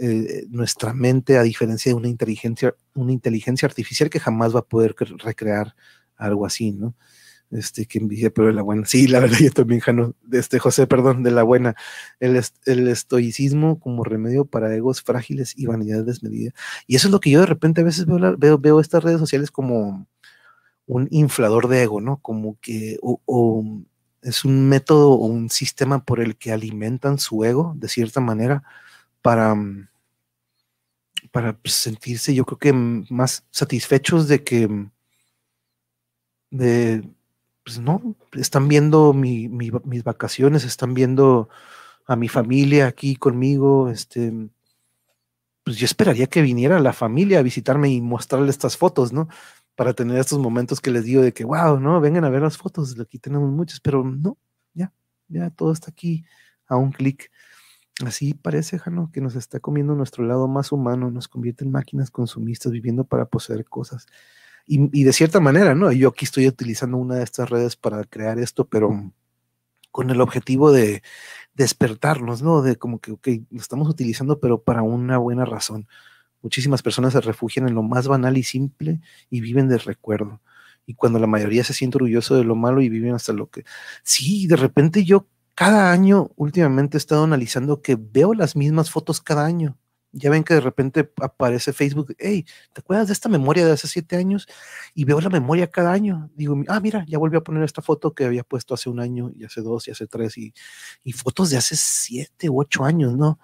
eh, nuestra mente, a diferencia de una inteligencia, una inteligencia artificial que jamás va a poder recrear algo así, ¿no? Este, que envidia, pero de la buena. Sí, la verdad, yo también, Jano, de este José, perdón, de la buena. El, el estoicismo como remedio para egos frágiles y vanidad desmedida. Y eso es lo que yo de repente a veces veo, veo, veo estas redes sociales como, un inflador de ego, ¿no? Como que o, es un método o un sistema por el que alimentan su ego de cierta manera para, para sentirse, yo creo que más satisfechos de que, de, pues no, están viendo mis vacaciones, están viendo a mi familia aquí conmigo, este, pues yo esperaría que viniera la familia a visitarme y mostrarle estas fotos, ¿no? para tener estos momentos que les digo de que, wow, no, vengan a ver las fotos, aquí tenemos muchas, pero no, ya, ya todo está aquí a un clic. Así parece, Jano, que nos está comiendo nuestro lado más humano, nos convierte en máquinas consumistas viviendo para poseer cosas. Y, de cierta manera, ¿no? Yo aquí estoy utilizando una de estas redes para crear esto, pero con el objetivo de despertarnos, ¿no? De como que, ok, lo estamos utilizando, pero para una buena razón Muchísimas personas se refugian en lo más banal y simple y viven de recuerdo. Y cuando la mayoría se siente orgulloso de lo malo y viven hasta lo que... Sí, de repente yo cada año últimamente he estado analizando que veo las mismas fotos cada año. Ya ven que de repente aparece Facebook, hey, ¿te acuerdas de esta memoria de hace siete años? Y veo la memoria cada año. Digo, ah, mira, ya volví a poner esta foto que había puesto hace un año y hace dos y hace tres y, y fotos de hace siete u ocho años, ¿no?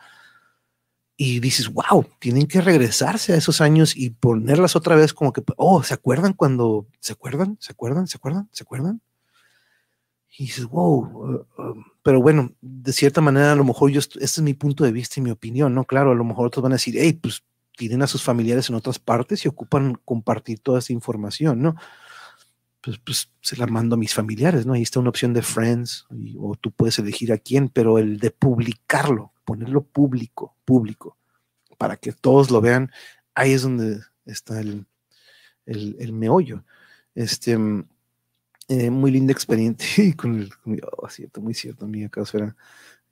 y dices, wow, tienen que regresarse a esos años y ponerlas otra vez como que, oh, ¿se acuerdan cuando, se acuerdan, se acuerdan, se acuerdan, se acuerdan? Y dices, wow, uh, um, pero bueno, de cierta manera a lo mejor yo, este es mi punto de vista y mi opinión, ¿no? Claro, a lo mejor otros van a decir, hey, pues tienen a sus familiares en otras partes y ocupan compartir toda esa información, ¿no? Pues, pues se la mando a mis familiares, ¿no? Ahí está una opción de friends, o tú puedes elegir a quién, pero el de publicarlo, ponerlo público, público, para que todos lo vean, ahí es donde está el, el, el meollo. Este, eh, muy linda experiencia con el, oh, cierto, muy cierto, amiga Causera.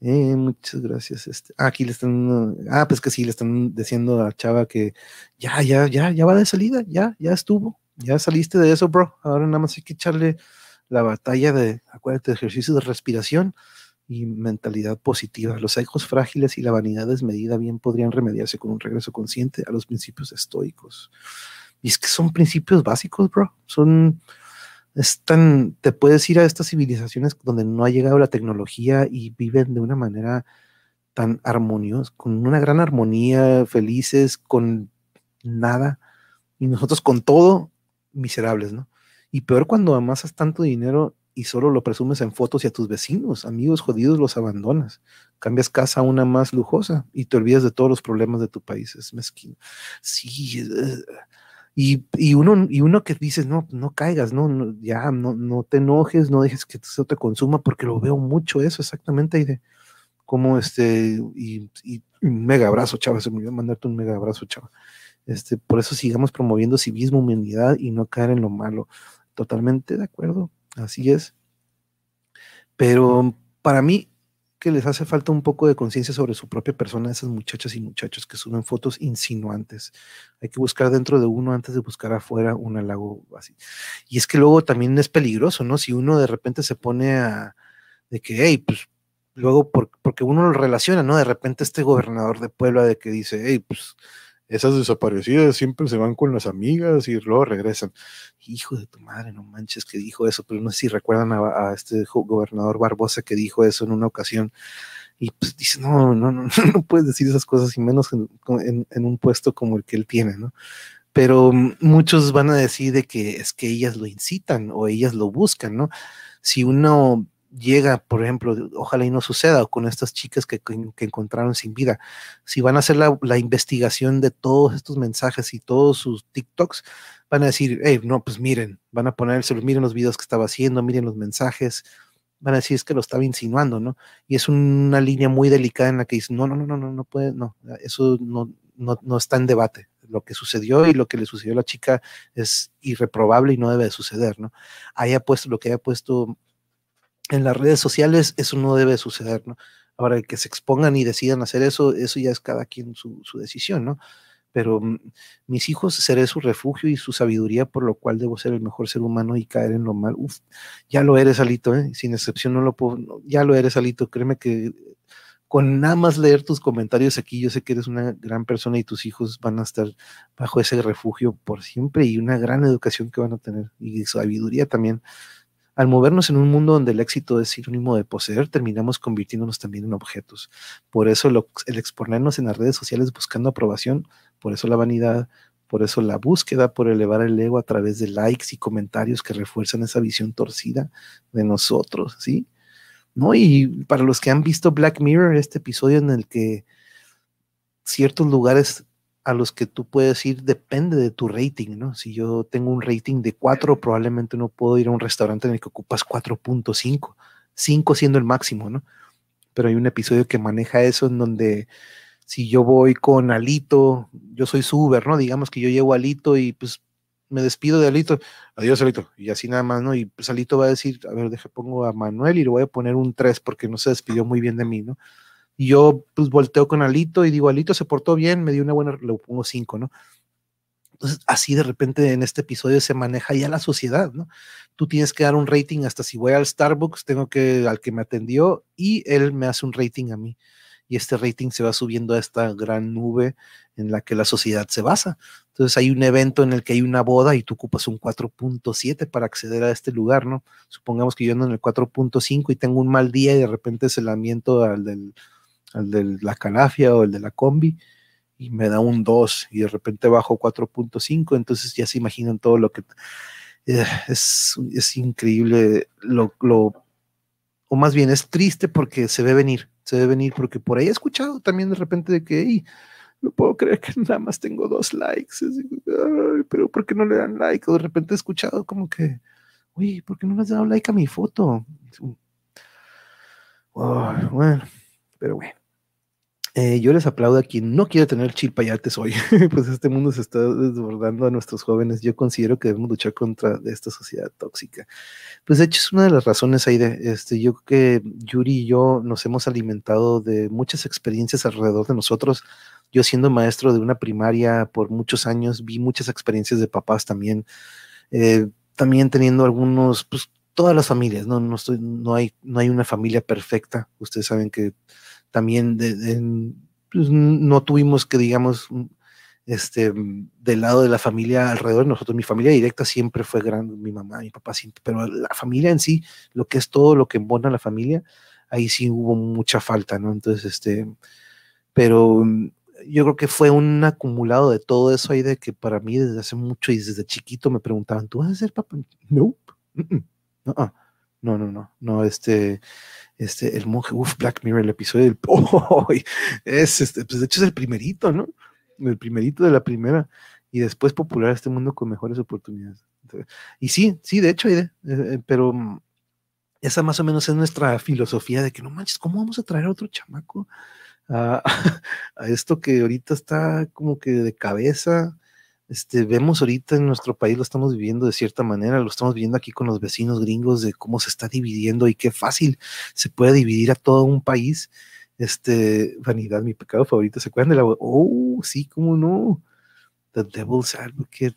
Eh, muchas gracias. Este, ah, aquí le están, ah, pues que sí, le están diciendo a Chava que ya, ya, ya, ya va de salida, ya, ya estuvo, ya saliste de eso, bro. Ahora nada más hay que echarle la batalla de, acuérdate, ejercicio de respiración y mentalidad positiva. Los ecos frágiles y la vanidad desmedida bien podrían remediarse con un regreso consciente a los principios estoicos. Y es que son principios básicos, bro. Son, es tan, te puedes ir a estas civilizaciones donde no ha llegado la tecnología y viven de una manera tan armoniosa, con una gran armonía, felices, con nada, y nosotros con todo, miserables, ¿no? Y peor cuando amasas tanto dinero y solo lo presumes en fotos y a tus vecinos, amigos jodidos los abandonas. Cambias casa a una más lujosa y te olvidas de todos los problemas de tu país. Es mezquino. Sí, y, uno, y uno que dices, no, no caigas, no, ya, no, no te enojes, no dejes que eso te consuma, porque lo veo mucho eso, exactamente, y de como este, y, un mega abrazo, chava, se me olvidó mandarte un mega abrazo, chava. Este, por eso sigamos promoviendo civismo, humanidad y no caer en lo malo. Totalmente de acuerdo, así es. Pero para mí, que les hace falta un poco de conciencia sobre su propia persona a esas muchachas y muchachos que suben fotos insinuantes. Hay que buscar dentro de uno antes de buscar afuera un halago así. Y es que luego también es peligroso, ¿no? Si uno de repente se pone a, de que, hey, pues luego porque uno lo relaciona, ¿no? De repente este gobernador de Puebla de que dice, hey, pues esas desaparecidas siempre se van con las amigas y luego regresan. Hijo de tu madre, no manches que dijo eso, pero no sé si recuerdan a, este gobernador Barbosa que dijo eso en una ocasión. Y pues dice, no, no, no, no puedes decir esas cosas y menos en, en, un puesto como el que él tiene, ¿no? Pero muchos van a decir de que es que ellas lo incitan o ellas lo buscan, ¿no? Si uno llega, por ejemplo, ojalá y no suceda, con estas chicas que, encontraron sin vida. Si van a hacer la, investigación de todos estos mensajes y todos sus TikToks, van a decir, hey, no, pues miren, van a ponerse, miren los videos que estaba haciendo, miren los mensajes, van a decir es que lo estaba insinuando, ¿no? Y es una línea muy delicada en la que dicen, no, no, no, no, no, no puede, no, eso no, no, no está en debate. Lo que sucedió y lo que le sucedió a la chica es irreprobable y no debe de suceder, ¿no? Haya puesto lo que haya puesto en las redes sociales eso no debe suceder, ¿no? Ahora que se expongan y decidan hacer eso, eso ya es cada quien su, decisión, ¿no? Pero mm, mis hijos seré su refugio y su sabiduría, por lo cual debo ser el mejor ser humano y caer en lo mal. Uf, ya lo eres, Alito, ¿eh? sin excepción no lo puedo, ya lo eres, Alito, créeme que con nada más leer tus comentarios aquí, yo sé que eres una gran persona y tus hijos van a estar bajo ese refugio por siempre y una gran educación que van a tener y sabiduría también al movernos en un mundo donde el éxito es sinónimo de poseer, terminamos convirtiéndonos también en objetos. Por eso el exponernos en las redes sociales buscando aprobación, por eso la vanidad, por eso la búsqueda por elevar el ego a través de likes y comentarios que refuerzan esa visión torcida de nosotros, ¿sí? ¿No? Y para los que han visto Black Mirror, este episodio en el que ciertos lugares a los que tú puedes ir depende de tu rating, ¿no? Si yo tengo un rating de 4, probablemente no puedo ir a un restaurante en el que ocupas 4.5, 5 siendo el máximo, ¿no? Pero hay un episodio que maneja eso en donde si yo voy con Alito, yo soy su Uber, ¿no? Digamos que yo llevo a Alito y pues me despido de Alito, adiós Alito, y así nada más, ¿no? Y pues Alito va a decir, a ver, deje pongo a Manuel y le voy a poner un 3 porque no se despidió muy bien de mí, ¿no? Y yo pues volteo con Alito y digo, Alito se portó bien, me dio una buena, le pongo cinco, ¿no? Entonces, así de repente en este episodio se maneja ya la sociedad, ¿no? Tú tienes que dar un rating hasta si voy al Starbucks, tengo que al que me atendió y él me hace un rating a mí. Y este rating se va subiendo a esta gran nube en la que la sociedad se basa. Entonces hay un evento en el que hay una boda y tú ocupas un 4.7 para acceder a este lugar, ¿no? Supongamos que yo ando en el 4.5 y tengo un mal día y de repente se la miento al del el de la calafia o el de la combi, y me da un 2 y de repente bajo 4.5, entonces ya se imaginan todo lo que... Eh, es, es, increíble lo, lo, o más bien es triste porque se ve venir, se ve venir, porque por ahí he escuchado también de repente de que, no puedo creer que nada más tengo dos likes, pero ¿por qué no le dan like? O de repente he escuchado como que, uy, ¿por qué no le has dado like a mi foto? bueno, pero bueno. Eh, yo les aplaudo a quien no quiere tener chilpayates hoy, pues este mundo se está desbordando a nuestros jóvenes. Yo considero que debemos luchar contra esta sociedad tóxica. Pues de hecho es una de las razones ahí de, este, yo que Yuri y yo nos hemos alimentado de muchas experiencias alrededor de nosotros. Yo siendo maestro de una primaria por muchos años, vi muchas experiencias de papás también, eh, también teniendo algunos, pues todas las familias, no, no, estoy, no, hay, no hay una familia perfecta. Ustedes saben que también pues, no tuvimos que, digamos, este, del lado de la familia alrededor de nosotros, mi familia directa siempre fue grande, mi mamá, mi papá pero la familia en sí, lo que es todo lo que embona la familia, ahí sí hubo mucha falta, ¿no? Entonces, este, pero yo creo que fue un acumulado de todo eso ahí de que para mí desde hace mucho y desde chiquito me preguntaban, ¿tú vas a ser papá? No, no, no, no, no, no, este, este, el monje, uff, Black Mirror, el episodio del, oh, es, este, pues de hecho es el primerito, ¿no? El primerito de la primera, y después popular este mundo con mejores oportunidades. y sí, sí, de hecho, eh, eh, pero mm, esa más o menos es nuestra filosofía de que no manches, ¿cómo vamos a traer a otro chamaco a, a esto que ahorita está como que de cabeza? Este, vemos ahorita en nuestro país, lo estamos viviendo de cierta manera, lo estamos viendo aquí con los vecinos gringos de cómo se está dividiendo y qué fácil se puede dividir a todo un país. Este, vanidad, mi pecado favorito, ¿se acuerdan de la... Oh, sí, cómo no. The Devil's Advocate,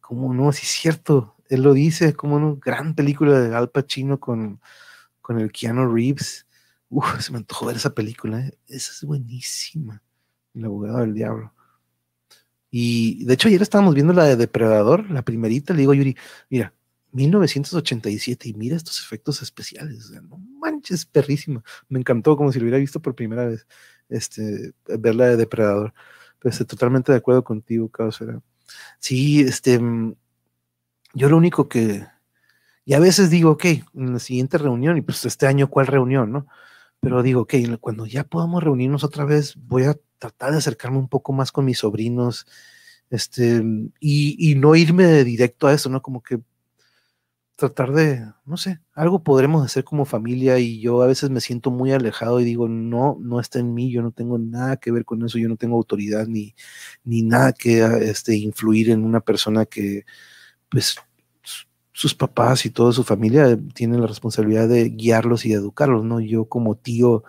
cómo no, sí es cierto, él lo dice, cómo no, gran película de Al Pacino con, con el Keanu Reeves. Uf, se me antojó ver esa película, ¿eh? esa es buenísima, El abogado del diablo. Y de hecho ayer estábamos viendo la de Depredador, la primerita, le digo Yuri, mira, 1987 y mira estos efectos especiales, no manches, perrísima. Me encantó como si lo hubiera visto por primera vez, este, ver la de Depredador. Pero estoy totalmente de acuerdo contigo, Carlos. Sí, este, yo lo único que, y a veces digo, ok, en la siguiente reunión, y pues este año, ¿cuál reunión, no? Pero digo, ok, cuando ya podamos reunirnos otra vez, voy a tratar de acercarme un poco más con mis sobrinos, este, y, no irme de directo a eso, ¿no? Como que tratar de, no sé, algo podremos hacer como familia y yo a veces me siento muy alejado y digo, no, no está en mí, yo no tengo nada que ver con eso, yo no tengo autoridad ni, ni nada que este, influir en una persona que, pues, sus papás y toda su familia tienen la responsabilidad de guiarlos y educarlos, ¿no? Yo como tío,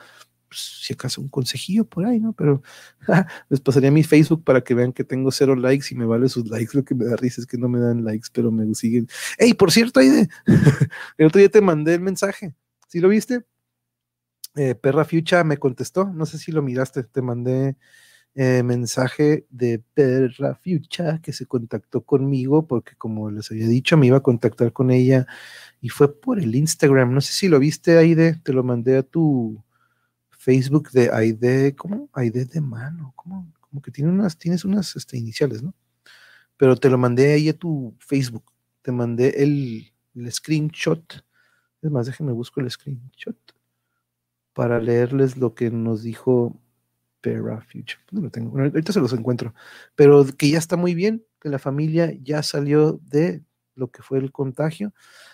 pues, si acaso un consejillo por ahí, ¿no? Pero les pasaría mi Facebook para que vean que tengo cero likes y me vale sus likes. Lo que me da risa es que no me dan likes, pero me siguen. Hey, por cierto, Aide, el otro día te mandé el mensaje. ¿Sí lo viste? Eh, Perra Fucha me contestó. No sé si lo miraste. Te mandé eh, mensaje de Perra Fucha que se contactó conmigo porque como les había dicho, me iba a contactar con ella y fue por el Instagram. No sé si lo viste, Aide. Te lo mandé a tu Facebook de ID, ¿cómo? ID de mano, ¿cómo? Como que tiene unas, tienes unas este, iniciales, ¿no? Pero te lo mandé ahí a tu Facebook, te mandé el, screenshot. Es más, déjenme busco el screenshot para leerles lo que nos dijo Future. lo tengo? ahorita se los encuentro. Pero que ya está muy bien, que la familia ya salió de lo que fue el contagio.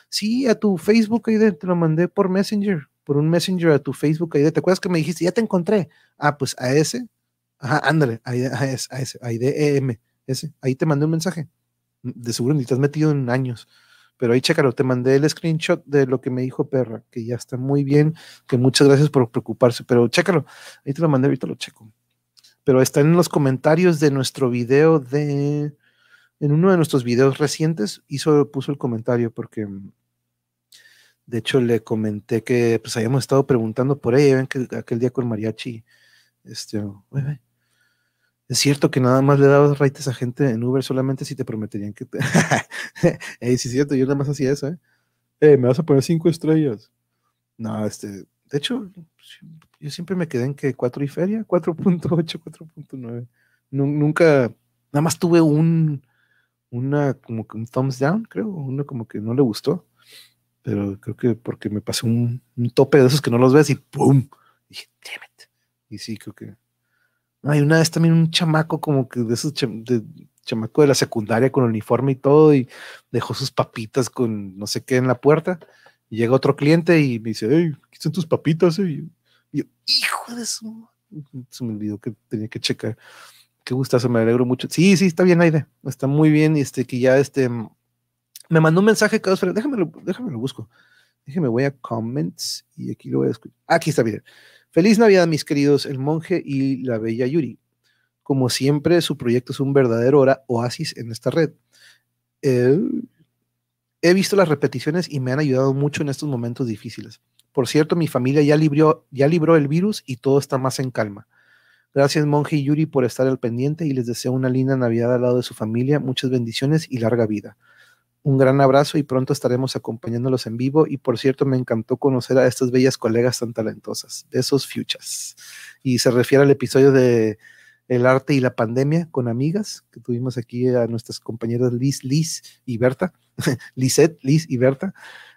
Sí, a tu Facebook ahí te lo mandé por Messenger por un messenger a tu Facebook ID. ¿Te acuerdas que me dijiste, ya te encontré? Ah, pues a ese, ajá, ándale, a, ese, a ese, a IDEM, ese, ahí te mandé un mensaje. De seguro ni te has metido en años. Pero ahí chécalo, te mandé el screenshot de lo que me dijo Perra, que ya está muy bien, que muchas gracias por preocuparse, pero chécalo, ahí te lo mandé, ahorita lo checo. Pero está en los comentarios de nuestro video de, en uno de nuestros videos recientes, hizo, puso el comentario porque de hecho, le comenté que pues habíamos estado preguntando por ella, que aquel día con Mariachi, este, es cierto que nada más le dabas raites a gente en Uber solamente si te prometerían que te... sí, es cierto, yo nada más hacía eso, ¿eh? ¿eh? me vas a poner cinco estrellas. No, este, de hecho, yo siempre me quedé en que 4 y feria, 4.8, 4.9. Nunca, nada más tuve un, una, como que un thumbs down, creo, uno como que no le gustó pero creo que porque me pasé un, tope de esos que no los ves y ¡pum! Y dije, damn it. Y sí, creo que. Hay una vez también un chamaco como que de esos de, chamaco de la secundaria con uniforme y todo y dejó sus papitas con no sé qué en la puerta y llega otro cliente y me dice, hey, aquí están tus papitas. Y yo, hijo de su... Se me olvidó que tenía que checar. Qué gustazo, me alegro mucho. Sí, sí, está bien, Aide. Está muy bien. Este, que ya este. Me mandó un mensaje, Déjame lo, déjame lo busco. Déjame, voy a comments y aquí lo voy a escuchar. Aquí está bien. Feliz Navidad, mis queridos, el monje y la bella Yuri. Como siempre, su proyecto es un verdadero oasis en esta red. he visto las repeticiones y me han ayudado mucho en estos momentos difíciles. Por cierto, mi familia ya libró, ya libró el virus y todo está más en calma. Gracias, Monje y Yuri, por estar al pendiente y les deseo una linda Navidad al lado de su familia, muchas bendiciones y larga vida. Un gran abrazo y pronto estaremos acompañándolos en vivo. Y por cierto, me encantó conocer a estas bellas colegas tan talentosas. Besos, fuchas. Y se refiere al episodio de El arte y la pandemia con amigas, que tuvimos aquí a nuestras compañeras Liz, Liz y Berta. Lisette, Liz y Berta.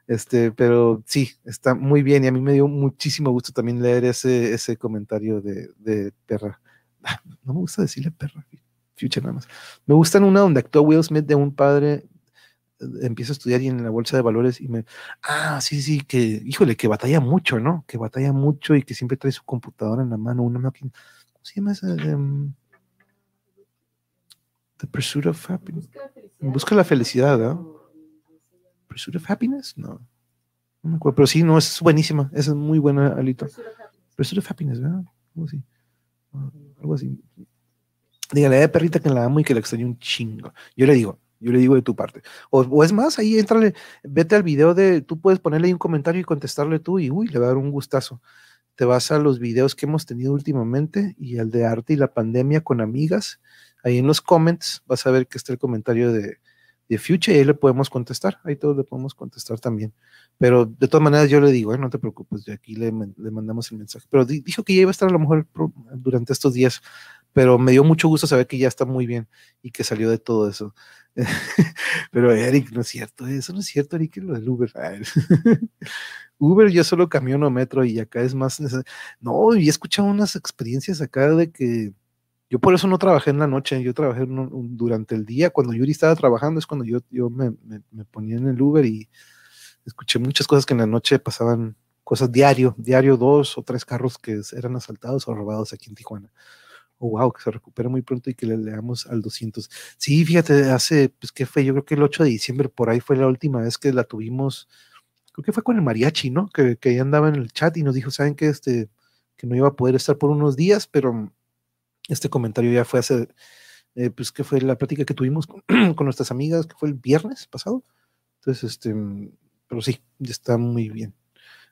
Este, pero sí, está muy bien y a mí me dio muchísimo gusto también leer ese, ese comentario de, de perra. No me gusta decirle perra, future nada más. Me gusta una donde actuó Will Smith de un padre, empieza a estudiar y en la bolsa de valores y me, ah, sí, sí, que, híjole, que batalla mucho, ¿no? Que batalla mucho y que siempre trae su computadora en la mano, una máquina, ¿cómo se llama esa? Um, the Pursuit of Happiness. Busca la felicidad, ¿no? Pursuit of Happiness, no. No me acuerdo, pero sí, no, es buenísima. Esa es muy buena, Alito. Pursuit of Happiness, ¿verdad? Algo así. Ah, algo así. Dígale a eh, perrita que la amo y que la extraño un chingo. Yo le digo, yo le digo de tu parte. O, es más, ahí entrale, vete al video de, tú puedes ponerle ahí un comentario y contestarle tú y uy, le va a dar un gustazo. Te vas a los videos que hemos tenido últimamente y el de arte y la pandemia con amigas. Ahí en los comments vas a ver que está el comentario de, de Future y ahí le podemos contestar, ahí todos le podemos contestar también. Pero de todas maneras yo le digo, eh, no te preocupes, de aquí le, le, mandamos el mensaje. Pero dijo que ya iba a estar a lo mejor durante estos días, pero me dio mucho gusto saber que ya está muy bien y que salió de todo eso. pero Eric, no es cierto, eso no es cierto, Eric, lo del Uber. Uber yo solo camión o metro y acá es más... No, y he escuchado unas experiencias acá de que yo por eso no trabajé en la noche, yo trabajé durante el día. Cuando Yuri estaba trabajando es cuando yo, yo me, ponía en el Uber y escuché muchas cosas que en la noche pasaban, cosas diario, diario dos o tres carros que eran asaltados o robados aquí en Tijuana. Oh, wow, que se recupera muy pronto y que le leamos al 200. Sí, fíjate, hace, pues, ¿qué fue? Yo creo que el 8 de diciembre, por ahí fue la última vez que la tuvimos, creo que fue con el mariachi, ¿no? Que, que andaba en el chat y nos dijo, ¿saben qué? Este, que no iba a poder estar por unos días, pero este comentario ya fue hace, eh, pues que fue la plática que tuvimos con, nuestras amigas, que fue el viernes pasado. Entonces, este, pero sí, está muy bien.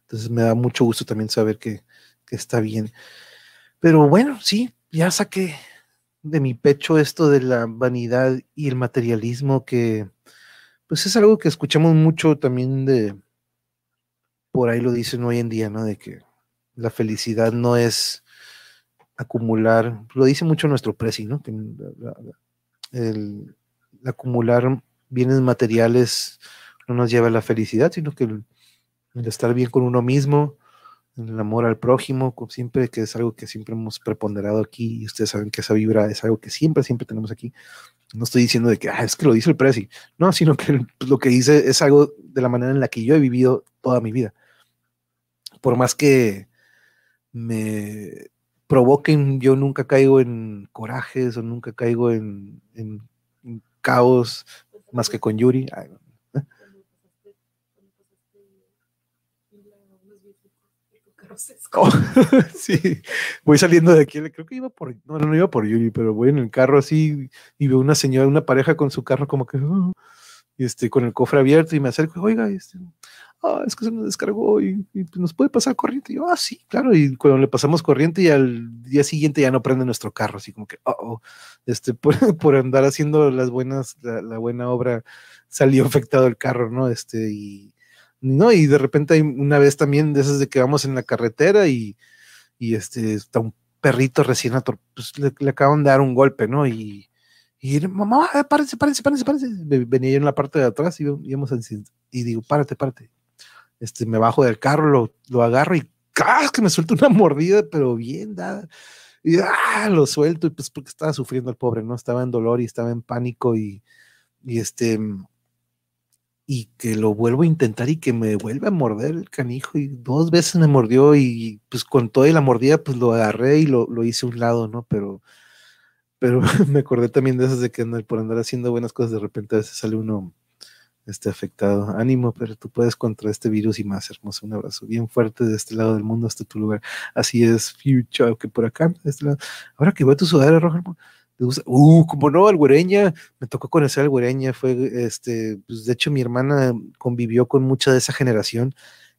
Entonces me da mucho gusto también saber que, que está bien. Pero bueno, sí, ya saqué de mi pecho esto de la vanidad y el materialismo que, pues es algo que escuchamos mucho también de, por ahí lo dicen hoy en día, ¿no? De que la felicidad no es acumular, lo dice mucho nuestro presi, ¿no? el, acumular bienes materiales no nos lleva a la felicidad, sino que el, estar bien con uno mismo, el amor al prójimo, siempre que es algo que siempre hemos preponderado aquí, y ustedes saben que esa vibra es algo que siempre, siempre tenemos aquí. No estoy diciendo de que ah, es que lo dice el presi, no, sino que pues, lo que dice es algo de la manera en la que yo he vivido toda mi vida. Por más que me provoquen, yo nunca caigo en corajes o nunca caigo en, caos más que con Yuri. Oh, sí, voy saliendo de aquí, creo que iba por, no, no iba por Yuri, pero voy en el carro así y veo una señora, una pareja con su carro como que, uh, este, con el cofre abierto y me acerco, oiga, este, Ah, es que se nos descargó y, pues, nos puede pasar corriente. Y yo, ah, sí, claro. Y cuando le pasamos corriente y al día siguiente ya no prende nuestro carro, así como que, oh, este, por, andar haciendo las buenas, la, buena obra, salió afectado el carro, ¿no? Este, y, no, y de repente hay una vez también de esas de que vamos en la carretera y, y este, está un perrito recién ator pues le, acaban de dar un golpe, ¿no? Y, y mamá, párese, párese, párese, párese. Venía yo en la parte de atrás y íbamos y digo, párate, párate este, me bajo del carro, lo, lo agarro y ¡ah! que me suelta una mordida, pero bien dada. Y ¡ah! lo suelto, y pues porque estaba sufriendo el pobre, ¿no? Estaba en dolor y estaba en pánico y, y este y que lo vuelvo a intentar y que me vuelve a morder el canijo y dos veces me mordió y pues con toda la mordida pues lo agarré y lo, lo hice a un lado, ¿no? Pero, pero me acordé también de esas de que por andar haciendo buenas cosas de repente a veces sale uno este, afectado. Ánimo, pero tú puedes contra este virus y más, hermoso. Un abrazo bien fuerte de este lado del mundo hasta tu lugar. Así es, Future, que por acá, de este lado. Ahora que voy a tu sudadera roja, Uh, como no, al güereña, me tocó conocer al güereña, fue, este, pues de hecho mi hermana convivió con mucha de esa generación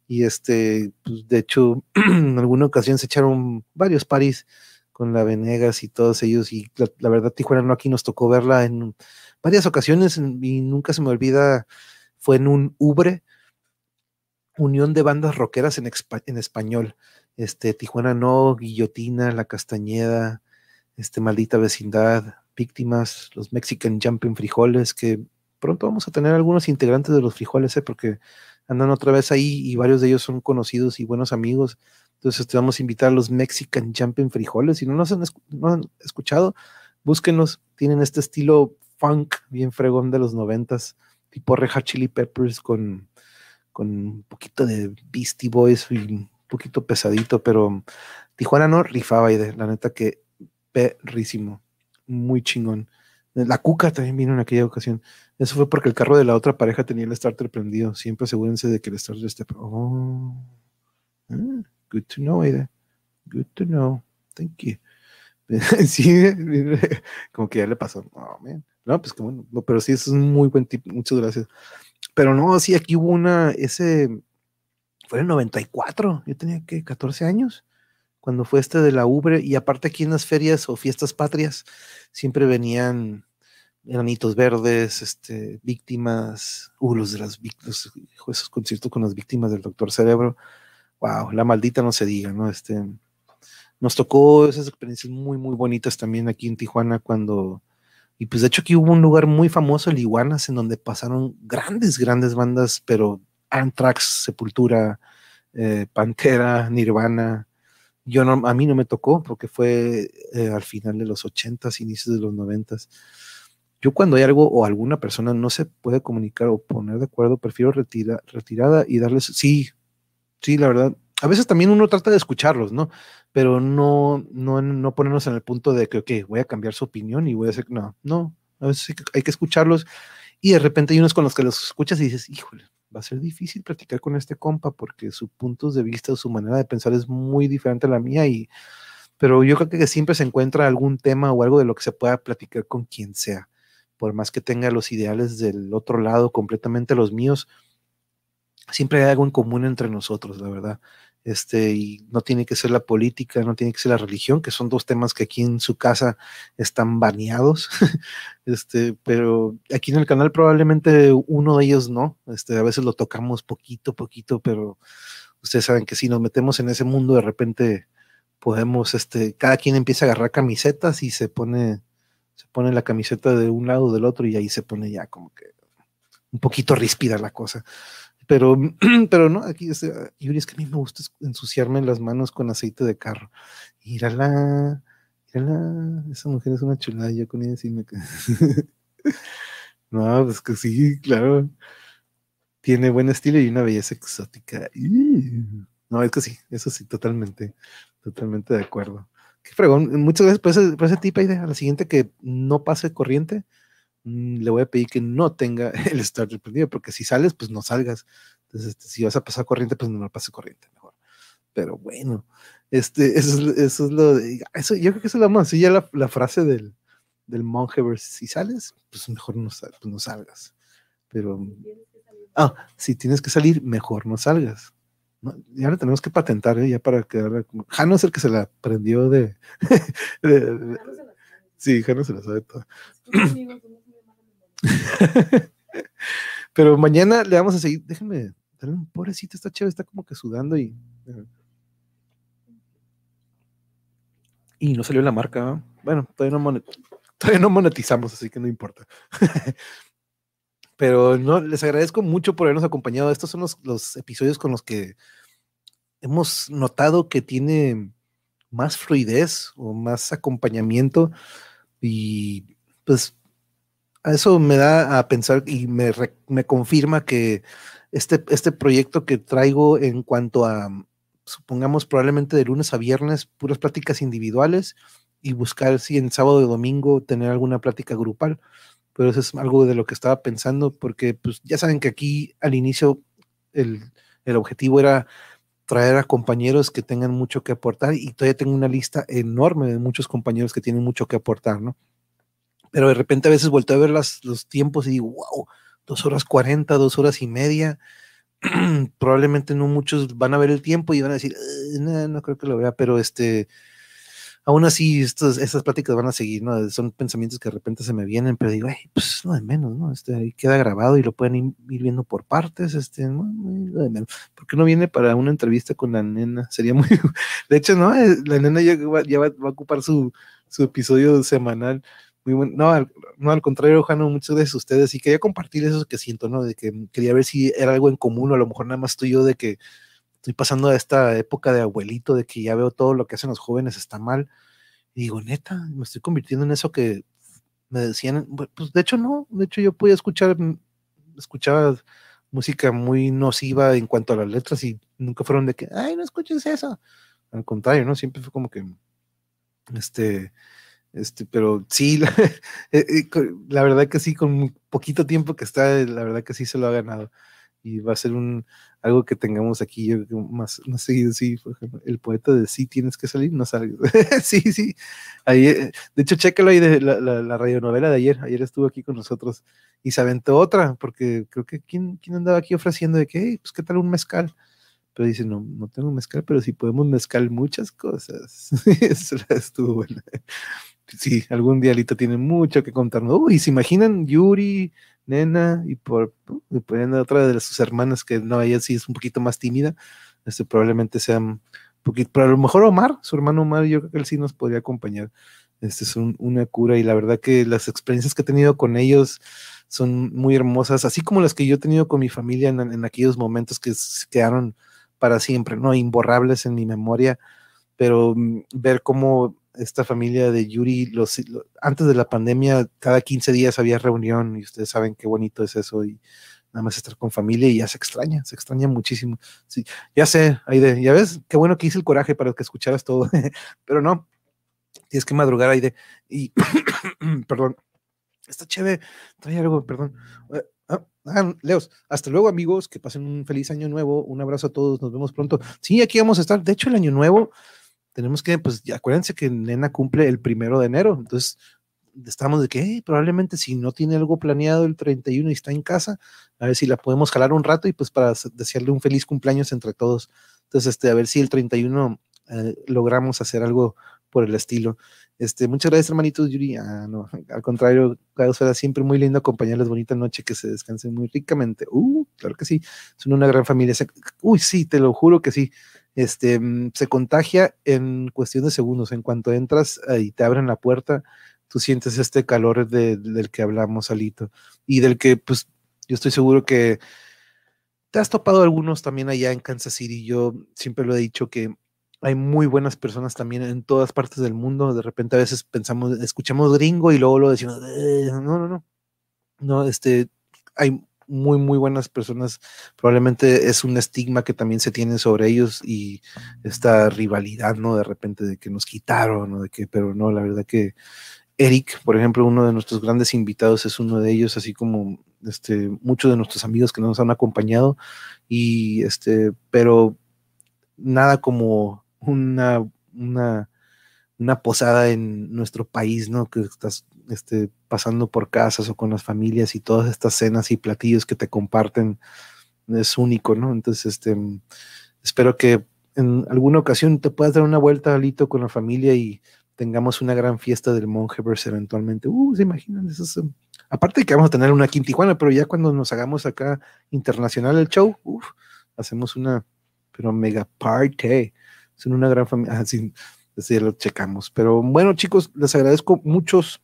y este, pues de hecho en alguna ocasión se echaron varios paris con la Venegas y todos ellos y la, verdad Tijuana no aquí nos tocó verla en varias ocasiones y nunca se me olvida, fue en un Ubre, Unión de Bandas Rockeras en, en español, este, Tijuana no, Guillotina, La Castañeda, este, maldita vecindad, víctimas, los Mexican Jumping Frijoles, que pronto vamos a tener algunos integrantes de los frijoles, ¿eh? porque andan otra vez ahí y varios de ellos son conocidos y buenos amigos. Entonces te vamos a invitar a los Mexican Jumping Frijoles. Si no nos han, escuchado, búsquenos. Tienen este estilo funk bien fregón de los noventas, tipo Reja Chili Peppers con, con un poquito de Beastie Boys y un poquito pesadito, pero Tijuana no rifaba y de la neta que perrísimo, muy chingón. La cuca también vino en aquella ocasión. Eso fue porque el carro de la otra pareja tenía el starter prendido. Siempre asegúrense de que el starter esté. Oh, ah, good to know, Aida. Good to know. Thank you. sí, como que ya le pasó. No, pues como, no, pero sí, es un muy buen tip. Muchas gracias. Pero no, sí, aquí hubo una, ese, fue en el 94. Yo tenía que 14 años cuando fue este de la Ubre, y aparte aquí en las ferias o fiestas patrias, siempre venían granitos verdes, este, víctimas, uh, los de las víctimas, esos conciertos con las víctimas del Doctor Cerebro, wow, la maldita no se diga, ¿no? Este, nos tocó esas experiencias muy, muy bonitas también aquí en Tijuana cuando, y pues de hecho aquí hubo un lugar muy famoso, el Iguanas, en donde pasaron grandes, grandes bandas, pero Anthrax, Sepultura, eh, Pantera, Nirvana, yo no, a mí no me tocó porque fue eh, al final de los ochentas, inicios de los noventas. Yo cuando hay algo o alguna persona no se puede comunicar o poner de acuerdo, prefiero retira, retirada y darles, sí, sí, la verdad. A veces también uno trata de escucharlos, ¿no? Pero no, no, no ponernos en el punto de que, ok, voy a cambiar su opinión y voy a hacer, no, no, a veces hay que escucharlos y de repente hay unos con los que los escuchas y dices, híjole, va a ser difícil platicar con este compa porque su puntos de vista, su manera de pensar es muy diferente a la mía y pero yo creo que siempre se encuentra algún tema o algo de lo que se pueda platicar con quien sea, por más que tenga los ideales del otro lado completamente los míos, siempre hay algo en común entre nosotros, la verdad este, y no tiene que ser la política, no tiene que ser la religión, que son dos temas que aquí en su casa están baneados, este, pero aquí en el canal probablemente uno de ellos no, este, a veces lo tocamos poquito, poquito, pero ustedes saben que si nos metemos en ese mundo de repente podemos, este, cada quien empieza a agarrar camisetas y se pone, se pone la camiseta de un lado o del otro y ahí se pone ya como que un poquito ríspida la cosa. Pero, pero no, aquí es, es que a mí me gusta ensuciarme las manos con aceite de carro. Mírala, mírala, esa mujer es una chulada, yo con ella sí me... no, pues que sí, claro. Tiene buen estilo y una belleza exótica. No, es que sí, eso sí, totalmente, totalmente de acuerdo. Qué fregón. Muchas veces por ese, por ese tipo de idea, a la siguiente que no pase corriente, le voy a pedir que no tenga el starter prendido, porque si sales, pues no salgas. Entonces, este, si vas a pasar corriente, pues no lo pases corriente mejor. Pero bueno, este, eso, es, eso es lo de, eso, yo creo que eso es lo más, ya la, la, frase del, del monje, si sales, pues mejor no, pues no salgas. Pero, ah, si tienes que salir, mejor no salgas. ya lo tenemos que patentar, ¿eh? ya para quedar. Jano es el que se la prendió de. de, de sí, Jano se la sabe todo. Pero mañana le vamos a seguir. Déjenme, pobrecita, está chévere, está como que sudando y. Y no salió la marca. Bueno, todavía no, todavía no monetizamos, así que no importa. pero no, les agradezco mucho por habernos acompañado. Estos son los, episodios con los que hemos notado que tiene más fluidez o más acompañamiento y pues eso me da a pensar y me, me confirma que este, este proyecto que traigo en cuanto a, supongamos probablemente de lunes a viernes, puras pláticas individuales y buscar si en sábado y domingo tener alguna plática grupal. Pero eso es algo de lo que estaba pensando, porque pues ya saben que aquí al inicio el, el objetivo era traer a compañeros que tengan mucho que aportar y todavía tengo una lista enorme de muchos compañeros que tienen mucho que aportar, ¿no? Pero de repente a veces vuelto a ver las, los tiempos y digo, wow, dos horas cuarenta, dos horas y media. Probablemente no muchos van a ver el tiempo y van a decir, no, no creo que lo vea, pero este, aún así, estos, estas pláticas van a seguir, ¿no? Son pensamientos que de repente se me vienen, pero digo, pues no de menos, ¿no? Este, ahí queda grabado y lo pueden ir, viendo por partes, este, no, de menos. ¿Por qué no viene para una entrevista con la nena? Sería muy, de hecho, ¿no? Eh, la nena ya, va, va, a ocupar su, su episodio semanal. No, al, no, al contrario, Jano, muchas gracias a ustedes y quería compartir eso que siento, ¿no? De que quería ver si era algo en común o a lo mejor nada más estoy yo de que estoy pasando a esta época de abuelito, de que ya veo todo lo que hacen los jóvenes está mal. Y digo, neta, me estoy convirtiendo en eso que me decían, pues de hecho no, de hecho yo podía escuchar, mm, escuchaba música muy nociva en cuanto a las letras y nunca fueron de que, ay, no escuches eso. Al contrario, ¿no? Siempre fue como que, este, este, pero sí, la, eh, eh, la verdad que sí, con poquito tiempo que está, la verdad que sí se lo ha ganado y va a ser un algo que tengamos aquí más, más seguido, sí, por ejemplo, el poeta de sí tienes que salir, no salgas. sí, sí. Ahí, eh, de hecho, chécalo ahí de la, la, radionovela de ayer, ayer estuvo aquí con nosotros y se aventó otra, porque creo que quién, quién andaba aquí ofreciendo de que, pues qué tal un mezcal. Pero dice, no, no tengo mezcal, pero sí podemos mezcal muchas cosas. Eso estuvo bueno. Sí, algún día Lito tiene mucho que contarnos. Uy, ¿se imaginan Yuri, nena y por, y otra de sus hermanas que no, ella sí es un poquito más tímida, este probablemente sea un poquito, pero a lo mejor Omar, su hermano Omar, yo creo que él sí nos podría acompañar. Este es una cura y la verdad que las experiencias que he tenido con ellos son muy hermosas, así como las que yo he tenido con mi familia en, en aquellos momentos que quedaron para siempre, ¿no? Imborrables en mi memoria, pero mm, ver cómo esta familia de Yuri, los, antes de la pandemia, cada 15 días había reunión y ustedes saben qué bonito es eso y nada más estar con familia y ya se extraña, se extraña muchísimo. Sí, ya sé, Aide, ya ves, qué bueno que hice el coraje para que escucharas todo, pero no, tienes que madrugar, Aide. Y, perdón, está chévere, trae algo, perdón. Eh, ah, ah, Leos, hasta luego amigos, que pasen un feliz año nuevo, un abrazo a todos, nos vemos pronto. Sí, aquí vamos a estar, de hecho el año nuevo tenemos que, pues, acuérdense que Nena cumple el primero de enero, entonces estamos de que probablemente si no tiene algo planeado el 31 y está en casa, a ver si la podemos jalar un rato y pues para desearle un feliz cumpleaños entre todos. Entonces, este, a ver si el 31 eh, logramos hacer algo por el estilo. Este, muchas gracias, hermanitos Yuri. Ah, no, al contrario, será siempre muy lindo acompañarles. Bonita noche, que se descansen muy ricamente. Uh, claro que sí, son una gran familia. Uy, sí, te lo juro que sí este, se contagia en cuestión de segundos. En cuanto entras y te abren la puerta, tú sientes este calor del que hablamos, Alito, y del que, pues, yo estoy seguro que te has topado algunos también allá en Kansas City. Yo siempre lo he dicho que hay muy buenas personas también en todas partes del mundo. De repente a veces pensamos, escuchamos gringo y luego lo decimos, eh, no, no, no. No, este, hay muy, muy buenas personas. Probablemente es un estigma que también se tiene sobre ellos y esta rivalidad, ¿no? De repente de que nos quitaron, o de que, pero no, la verdad que Eric, por ejemplo, uno de nuestros grandes invitados es uno de ellos, así como este, muchos de nuestros amigos que nos han acompañado y este, pero nada como una, una una posada en nuestro país, ¿no? Que estás este, pasando por casas o con las familias y todas estas cenas y platillos que te comparten es único, ¿no? Entonces, este, espero que en alguna ocasión te puedas dar una vuelta, Alito, con la familia y tengamos una gran fiesta del Mongeverse eventualmente. Uh, ¿se imaginan? Eso es, aparte de que vamos a tener una aquí en Tijuana, pero ya cuando nos hagamos acá internacional el show, hacemos una, pero mega party. Son una gran familia. Ah, Así lo checamos. Pero bueno, chicos, les agradezco muchos,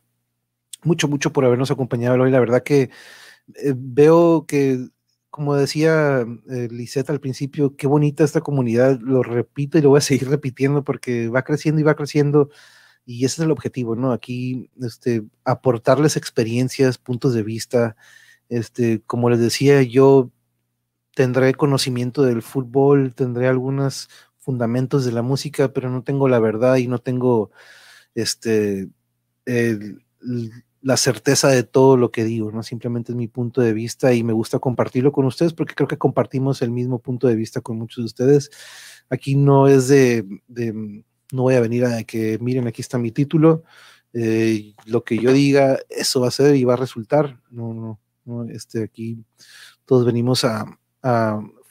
mucho, mucho por habernos acompañado hoy. La verdad que eh, veo que, como decía eh, Lisette al principio, qué bonita esta comunidad, lo repito y lo voy a seguir repitiendo porque va creciendo y va creciendo y ese es el objetivo, ¿no? Aquí, este, aportarles experiencias, puntos de vista, este, como les decía, yo tendré conocimiento del fútbol, tendré algunos fundamentos de la música, pero no tengo la verdad y no tengo, este, la certeza de todo lo que digo, ¿no? Simplemente es mi punto de vista y me gusta compartirlo con ustedes porque creo que compartimos el mismo punto de vista con muchos de ustedes. Aquí no es de, no voy a venir a que miren, aquí está mi título, eh, lo que yo diga, eso va a ser y va a resultar. No, no, no, este, aquí todos venimos a,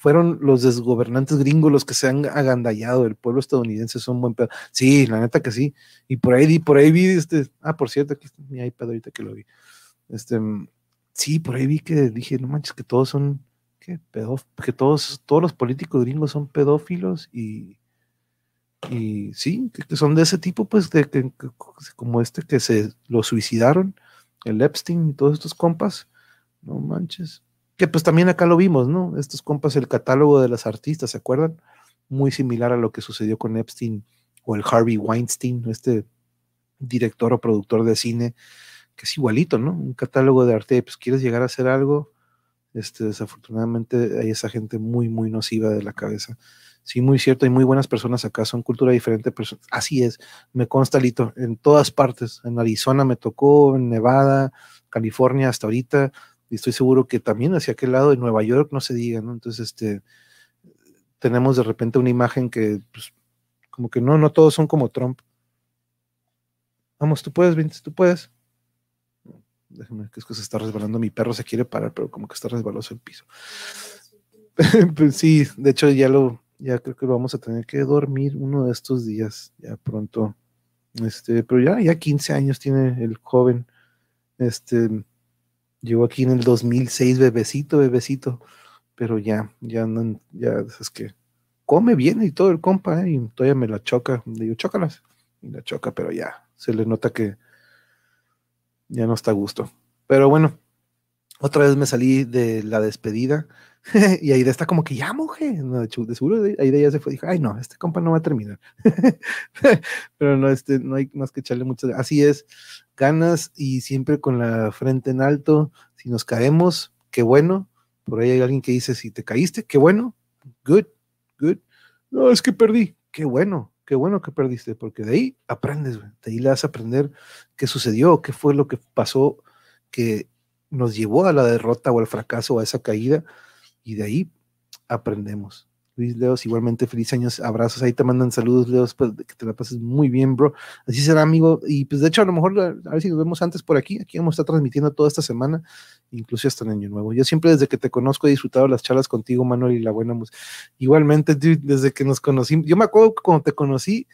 fueron los desgobernantes gringos los que se han agandallado, el pueblo estadounidense son buen pedo. Sí, la neta que sí. Y por ahí, por ahí vi, este, ah, por cierto, aquí está mi iPad ahorita que lo vi. Este, sí, por ahí vi que dije, no manches, que todos son, que que todos, todos los políticos gringos son pedófilos y, y sí, que, son de ese tipo, pues, de que, como este que se lo suicidaron, el Epstein y todos estos compas, no manches que pues también acá lo vimos, ¿no? Estos compas, el catálogo de las artistas, ¿se acuerdan? Muy similar a lo que sucedió con Epstein o el Harvey Weinstein, este director o productor de cine, que es igualito, ¿no? Un catálogo de arte, pues quieres llegar a hacer algo, este, desafortunadamente hay esa gente muy, muy nociva de la cabeza. Sí, muy cierto, hay muy buenas personas acá, son cultura diferente, pero así es, me consta, Lito, en todas partes, en Arizona me tocó, en Nevada, California hasta ahorita, y estoy seguro que también hacia aquel lado de Nueva York no se diga, ¿no? Entonces, este, tenemos de repente una imagen que, pues, como que no, no todos son como Trump. Vamos, tú puedes, Vince, tú puedes. Déjame, que es que se está resbalando. Mi perro se quiere parar, pero como que está resbaloso el piso. pues sí, de hecho ya lo, ya creo que lo vamos a tener que dormir uno de estos días, ya pronto. Este, pero ya, ya 15 años tiene el joven. Este, Llegó aquí en el 2006, bebecito, bebecito, pero ya, ya no, ya es que come bien y todo el compa, ¿eh? y todavía me la choca. Digo, chócalas. Y la choca, pero ya, se le nota que ya no está a gusto. Pero bueno, otra vez me salí de la despedida y Aida está como que ya moje. No, de seguro Aida ya se fue. Dijo, ay, no, este compa no va a terminar. Pero no, este, no hay más que echarle mucho. Así es, ganas y siempre con la frente en alto. Si nos caemos, qué bueno. Por ahí hay alguien que dice, si te caíste, qué bueno. Good, good. No, es que perdí. Qué bueno, qué bueno que perdiste, porque de ahí aprendes, de ahí le vas a aprender qué sucedió, qué fue lo que pasó que nos llevó a la derrota o al fracaso a esa caída y de ahí aprendemos. Luis Leos, igualmente feliz años, abrazos, ahí te mandan saludos, Leos, pues que te la pases muy bien, bro. Así será, amigo. Y pues de hecho, a lo mejor, a ver si nos vemos antes por aquí. Aquí vamos a estar transmitiendo toda esta semana, incluso hasta el año nuevo. Yo siempre desde que te conozco he disfrutado las charlas contigo, Manuel, y la buena música. Igualmente, desde que nos conocimos, yo me acuerdo que cuando te conocí,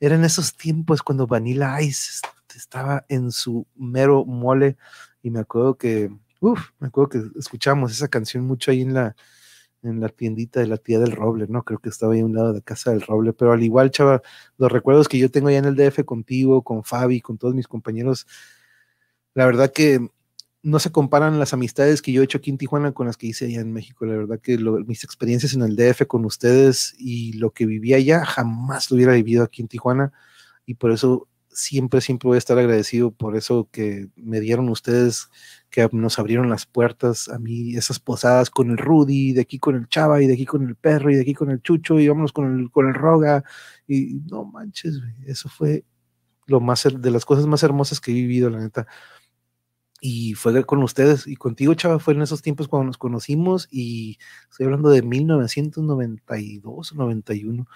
eran esos tiempos cuando Vanilla Ice estaba en su mero mole y me acuerdo que, uff, me acuerdo que escuchamos esa canción mucho ahí en la, en la tiendita de la tía del Roble, ¿no? Creo que estaba ahí a un lado de casa del Roble, pero al igual, chava, los recuerdos que yo tengo allá en el DF contigo, con Fabi, con todos mis compañeros, la verdad que no se comparan las amistades que yo he hecho aquí en Tijuana con las que hice allá en México. La verdad que mis experiencias en el DF con ustedes y lo que viví allá, jamás lo hubiera vivido aquí en Tijuana. Y por eso siempre, siempre voy a estar agradecido por eso que me dieron ustedes, que nos abrieron las puertas a mí, esas posadas con el Rudy, de aquí con el Chava, y de aquí con el perro, y de aquí con el Chucho, y vámonos con el, con el Roga. Y no manches, eso fue lo más, de las cosas más hermosas que he vivido, la neta. Y fue con ustedes y contigo, Chava, fue en esos tiempos cuando nos conocimos y estoy hablando de 1992 o 91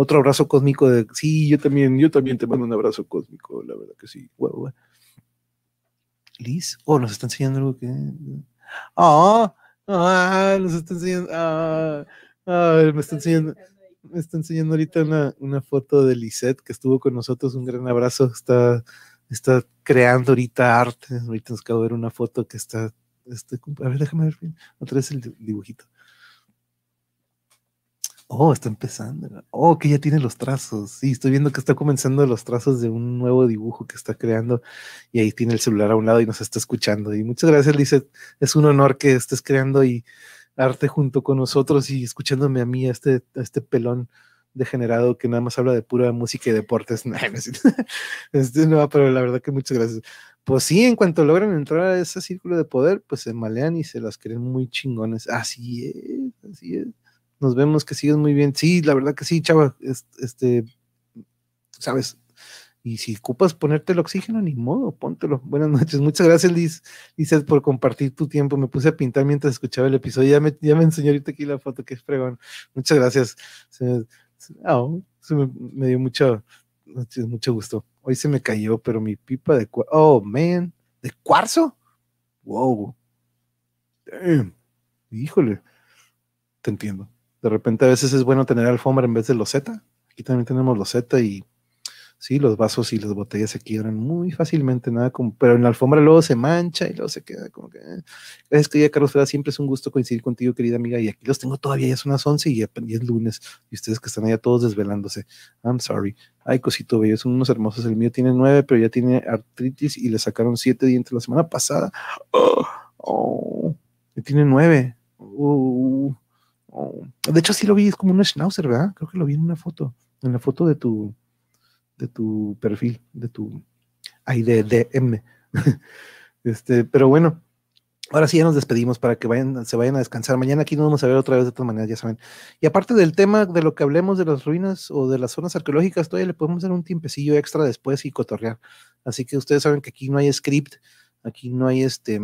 otro abrazo cósmico de, sí, yo también, yo también te mando un abrazo cósmico, la verdad que sí. Liz, oh, nos está enseñando algo que... Ah, ah, nos está enseñando, ah, me está enseñando, me está enseñando ahorita una, una foto de Lisette que estuvo con nosotros, un gran abrazo, está, está creando ahorita arte, ahorita nos acabo de ver una foto que está, este, a ver, déjame ver bien, otra vez el dibujito Oh, está empezando. Oh, que ya tiene los trazos. Sí, estoy viendo que está comenzando los trazos de un nuevo dibujo que está creando y ahí tiene el celular a un lado y nos está escuchando. Y muchas gracias, Lizeth. Es un honor que estés creando y arte junto con nosotros y escuchándome a mí, a este, este pelón degenerado que nada más habla de pura música y deportes. este, no, pero la verdad que muchas gracias. Pues sí, en cuanto logran entrar a ese círculo de poder, pues se malean y se las creen muy chingones. Así es, así es. Nos vemos que sigues muy bien. Sí, la verdad que sí, chava. Este, sabes, y si ocupas ponerte el oxígeno, ni modo, póntelo. Buenas noches. Muchas gracias, Liz, Liz, por compartir tu tiempo. Me puse a pintar mientras escuchaba el episodio. Ya me, me enseñó ahorita aquí la foto, que es fregón. Muchas gracias. Se, oh, me, dio mucho, mucho gusto. Hoy se me cayó, pero mi pipa de cuarzo. Oh, man. ¿De cuarzo? Wow. Damn. Híjole. Te entiendo. De repente a veces es bueno tener alfombra en vez de loseta. Aquí también tenemos loseta y Sí, los vasos y las botellas se quiebran muy fácilmente, nada como, pero en la alfombra luego se mancha y luego se queda como que. Eh. Es que ya, Carlos Feda, siempre es un gusto coincidir contigo, querida amiga, y aquí los tengo todavía, ya son las 11 y ya, es lunes, y ustedes que están allá todos desvelándose. I'm sorry. Ay, cosito bello, son unos hermosos. El mío tiene nueve, pero ya tiene artritis y le sacaron siete dientes la semana pasada. Oh, oh tiene nueve. Uh, oh. De hecho, sí lo vi, es como un schnauzer, ¿verdad? Creo que lo vi en una foto, en la foto de tu de tu perfil, de tu IDDM. este, pero bueno, ahora sí ya nos despedimos para que vayan, se vayan a descansar. Mañana aquí nos vamos a ver otra vez de todas maneras, ya saben. Y aparte del tema de lo que hablemos de las ruinas o de las zonas arqueológicas, todavía le podemos dar un tiempecillo extra después y cotorrear. Así que ustedes saben que aquí no hay script, aquí no hay este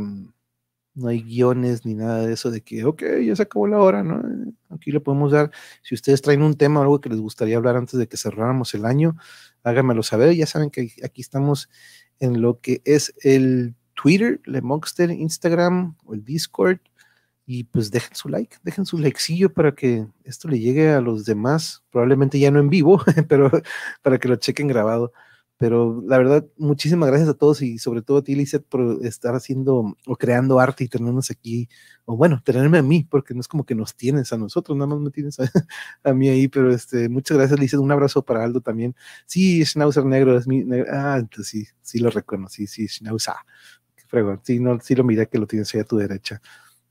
no hay guiones ni nada de eso de que, ok, ya se acabó la hora, ¿no? Aquí le podemos dar, si ustedes traen un tema o algo que les gustaría hablar antes de que cerráramos el año, háganmelo saber. Ya saben que aquí estamos en lo que es el Twitter, el Monster, Instagram o el Discord. Y pues dejen su like, dejen su likecillo para que esto le llegue a los demás, probablemente ya no en vivo, pero para que lo chequen grabado. Pero la verdad, muchísimas gracias a todos y sobre todo a ti, Lizeth, por estar haciendo o creando arte y tenernos aquí, o bueno, tenerme a mí, porque no es como que nos tienes a nosotros, nada más me tienes a, mí ahí, pero este, muchas gracias, Lizeth, un abrazo para Aldo también. Sí, Schnauzer negro, es mi, ah, entonces sí, sí lo reconocí, sí, Schnauzer, qué fregón, sí, no, sí lo miré que lo tienes ahí a tu derecha,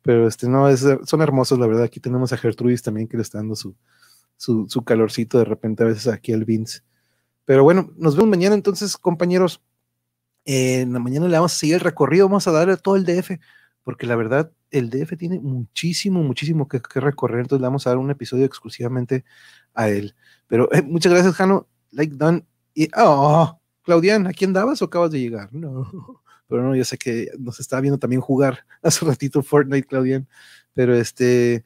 pero este, no, es, son hermosos, la verdad, aquí tenemos a Gertrudis también que le está dando su, su, su calorcito de repente a veces aquí al Vince. Pero bueno, nos vemos mañana entonces, compañeros. en la mañana le vamos a seguir el recorrido, vamos a darle todo el DF, porque la verdad, el DF tiene muchísimo, muchísimo que, recorrer, entonces le vamos a dar un episodio exclusivamente a él. Pero eh, muchas gracias, Jano. Like done. Y, oh, Claudian, ¿aquí andabas o acabas de llegar? No, pero no, yo sé que nos estaba viendo también jugar hace ratito Fortnite, Claudian. Pero este,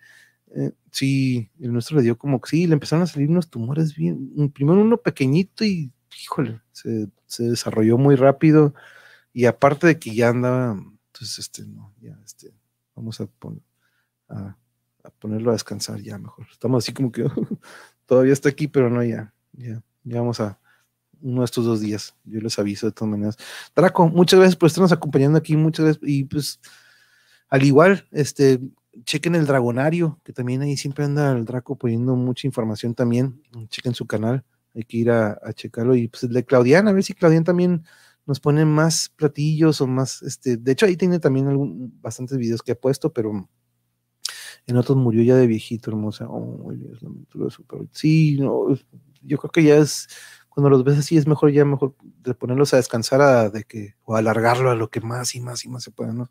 eh, sí, el nuestro le dio como que sí, le empezaron a salir unos tumores bien, primero uno pequeñito y, híjole, se, desarrolló muy rápido y aparte de que ya andaba, entonces, este, no, ya, este, vamos a, ponerlo a descansar ya mejor. Estamos así como que todavía está aquí, pero no, ya, ya, ya vamos a uno de estos dos días, yo les aviso de todas maneras. Draco, muchas gracias por estarnos acompañando aquí, muchas gracias, y pues, al igual, este, chequen el Dragonario, que también ahí siempre anda el Draco poniendo mucha información también. Chequen su canal, hay que ir a, checarlo. Y pues el de Claudian, a ver si Claudian también nos pone más platillos o más, este, de hecho ahí tiene también algún, bastantes videos que ha puesto, pero en otros murió ya de viejito, hermosa. Oh, Dios, Sí, no, yo creo que ya es, cuando los ves así es mejor ya mejor de ponerlos a descansar a, de que, o alargarlo a lo que más y más y más se pueda, ¿no?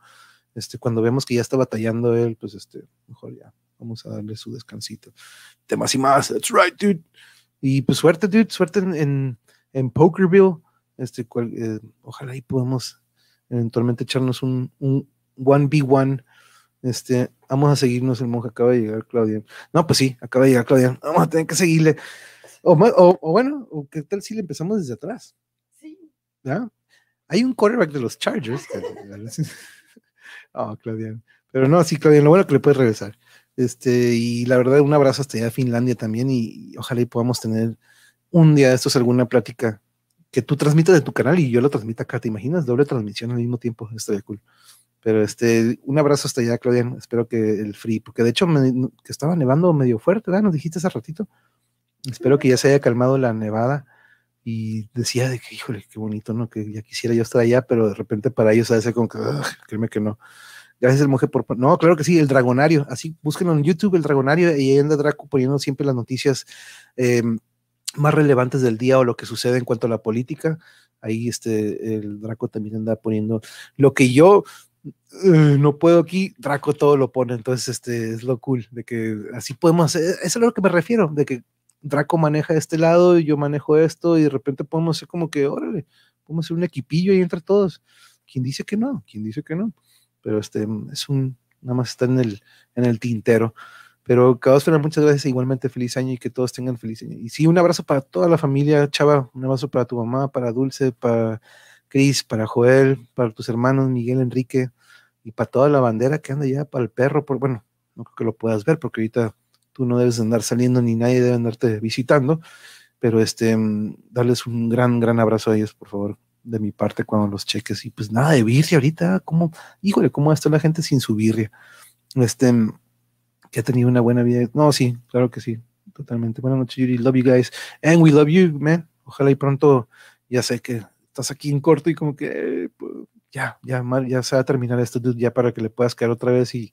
Este, cuando vemos que ya está batallando él, pues este, mejor ya, vamos a darle su descansito. Temas y más, that's right, dude. Y pues suerte, dude, suerte en, en, Pokerville. Este, eh, ojalá y podamos eventualmente echarnos un, un 1v1. Este, vamos a seguirnos, el monje acaba de llegar, Claudia. No, pues sí, acaba de llegar Claudia. Vamos a tener que seguirle. O, o, o bueno, o qué tal si le empezamos desde atrás. Sí. ¿Ya? Hay un quarterback de los Chargers. Oh, Claudia. Pero no, sí, Claudia, lo bueno que le puedes regresar. Este, y la verdad, un abrazo hasta allá a Finlandia también, y, ojalá y podamos tener un día de estos alguna plática que tú transmitas de tu canal y yo lo transmita acá, ¿te imaginas? Doble transmisión al mismo tiempo, estaría cool. Pero este, un abrazo hasta allá, Claudia. Espero que el free, porque de hecho que estaba nevando medio fuerte, ¿verdad? Nos dijiste hace ratito. Espero que ya se haya calmado la nevada. Y decía de que, híjole, qué bonito, ¿no? Que ya quisiera yo estar allá, pero de repente para ellos a veces como que, créeme que no. Gracias el monje por... No, claro que sí, el Dragonario. Así, búsquenlo en YouTube, el Dragonario, y ahí anda Draco poniendo siempre las noticias em, más relevantes del día o lo que sucede en cuanto a la política. Ahí este, el Draco también anda poniendo lo que yo eh, no puedo aquí, Draco todo lo pone, entonces este es lo cool, de que así podemos hacer, eso es a lo que me refiero, de que Draco maneja este lado y yo manejo esto y de repente podemos hacer como que, órale, podemos hacer un equipillo ahí entre todos. ¿Quién dice que no? ¿Quién dice que no? Pero este es un, nada más está en el, en el tintero. Pero Caosfera, muchas gracias, igualmente feliz año y que todos tengan feliz año. Y sí, un abrazo para toda la familia, Chava, un abrazo para tu mamá, para Dulce, para Cris, para Joel, para tus hermanos Miguel, Enrique y para toda la bandera que anda ya para el perro, por, bueno, no creo que lo puedas ver porque ahorita tú no debes andar saliendo ni nadie debe andarte visitando, pero este, darles un gran, gran abrazo a ellos, por favor, de mi parte cuando los cheques. Y pues nada de birria ahorita, como, híjole, ¿cómo está la gente sin su birria? Este, que ha tenido una buena vida. No, sí, claro que sí, totalmente. Buenas noches, Yuri. Love you guys. And we love you, man. Ojalá y pronto, ya sé que estás aquí en corto y como que, pues, ya, ya, ya se va a terminar esto, ya para que le puedas caer otra vez y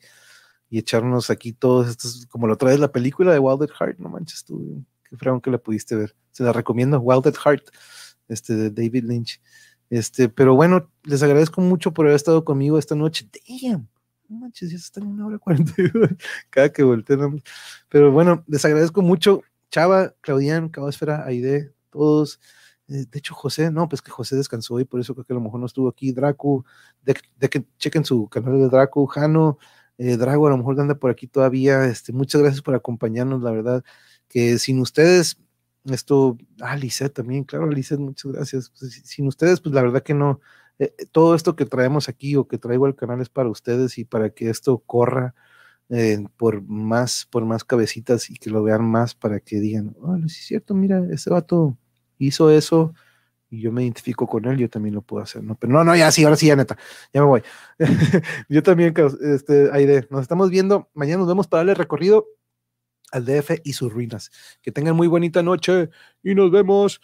y echarnos aquí todos estos, como la otra vez la película de Wild at Heart, no manches tú, qué fregón que la pudiste ver. Se la recomiendo, Wild at Heart, este, de David Lynch. Este, pero bueno, les agradezco mucho por haber estado conmigo esta noche. Damn, no manches, ya está en una hora cuarenta cada que voltean. Pero bueno, les agradezco mucho. Chava, Claudian, Cabasfera, Aide, todos. Eh, de hecho, José, no, pues que José descansó hoy, por eso creo que a lo mejor no estuvo aquí. Draco, de, de que chequen su canal de Draco, Jano, eh, Drago a lo mejor anda por aquí todavía. Este, muchas gracias por acompañarnos, la verdad, que sin ustedes, esto, ah, también, claro, Lizeth, muchas gracias. Pues, sin ustedes, pues la verdad que no, eh, todo esto que traemos aquí o que traigo al canal es para ustedes y para que esto corra eh, por más, por más cabecitas y que lo vean más para que digan, oh, sí es cierto, mira, ese vato hizo eso, yo me identifico con él, yo también lo puedo hacer, ¿no? Pero no, no, ya sí, ahora sí, ya neta, ya me voy. yo también, este, Aide, nos estamos viendo, mañana nos vemos para darle recorrido al DF y sus ruinas. Que tengan muy bonita noche y nos vemos.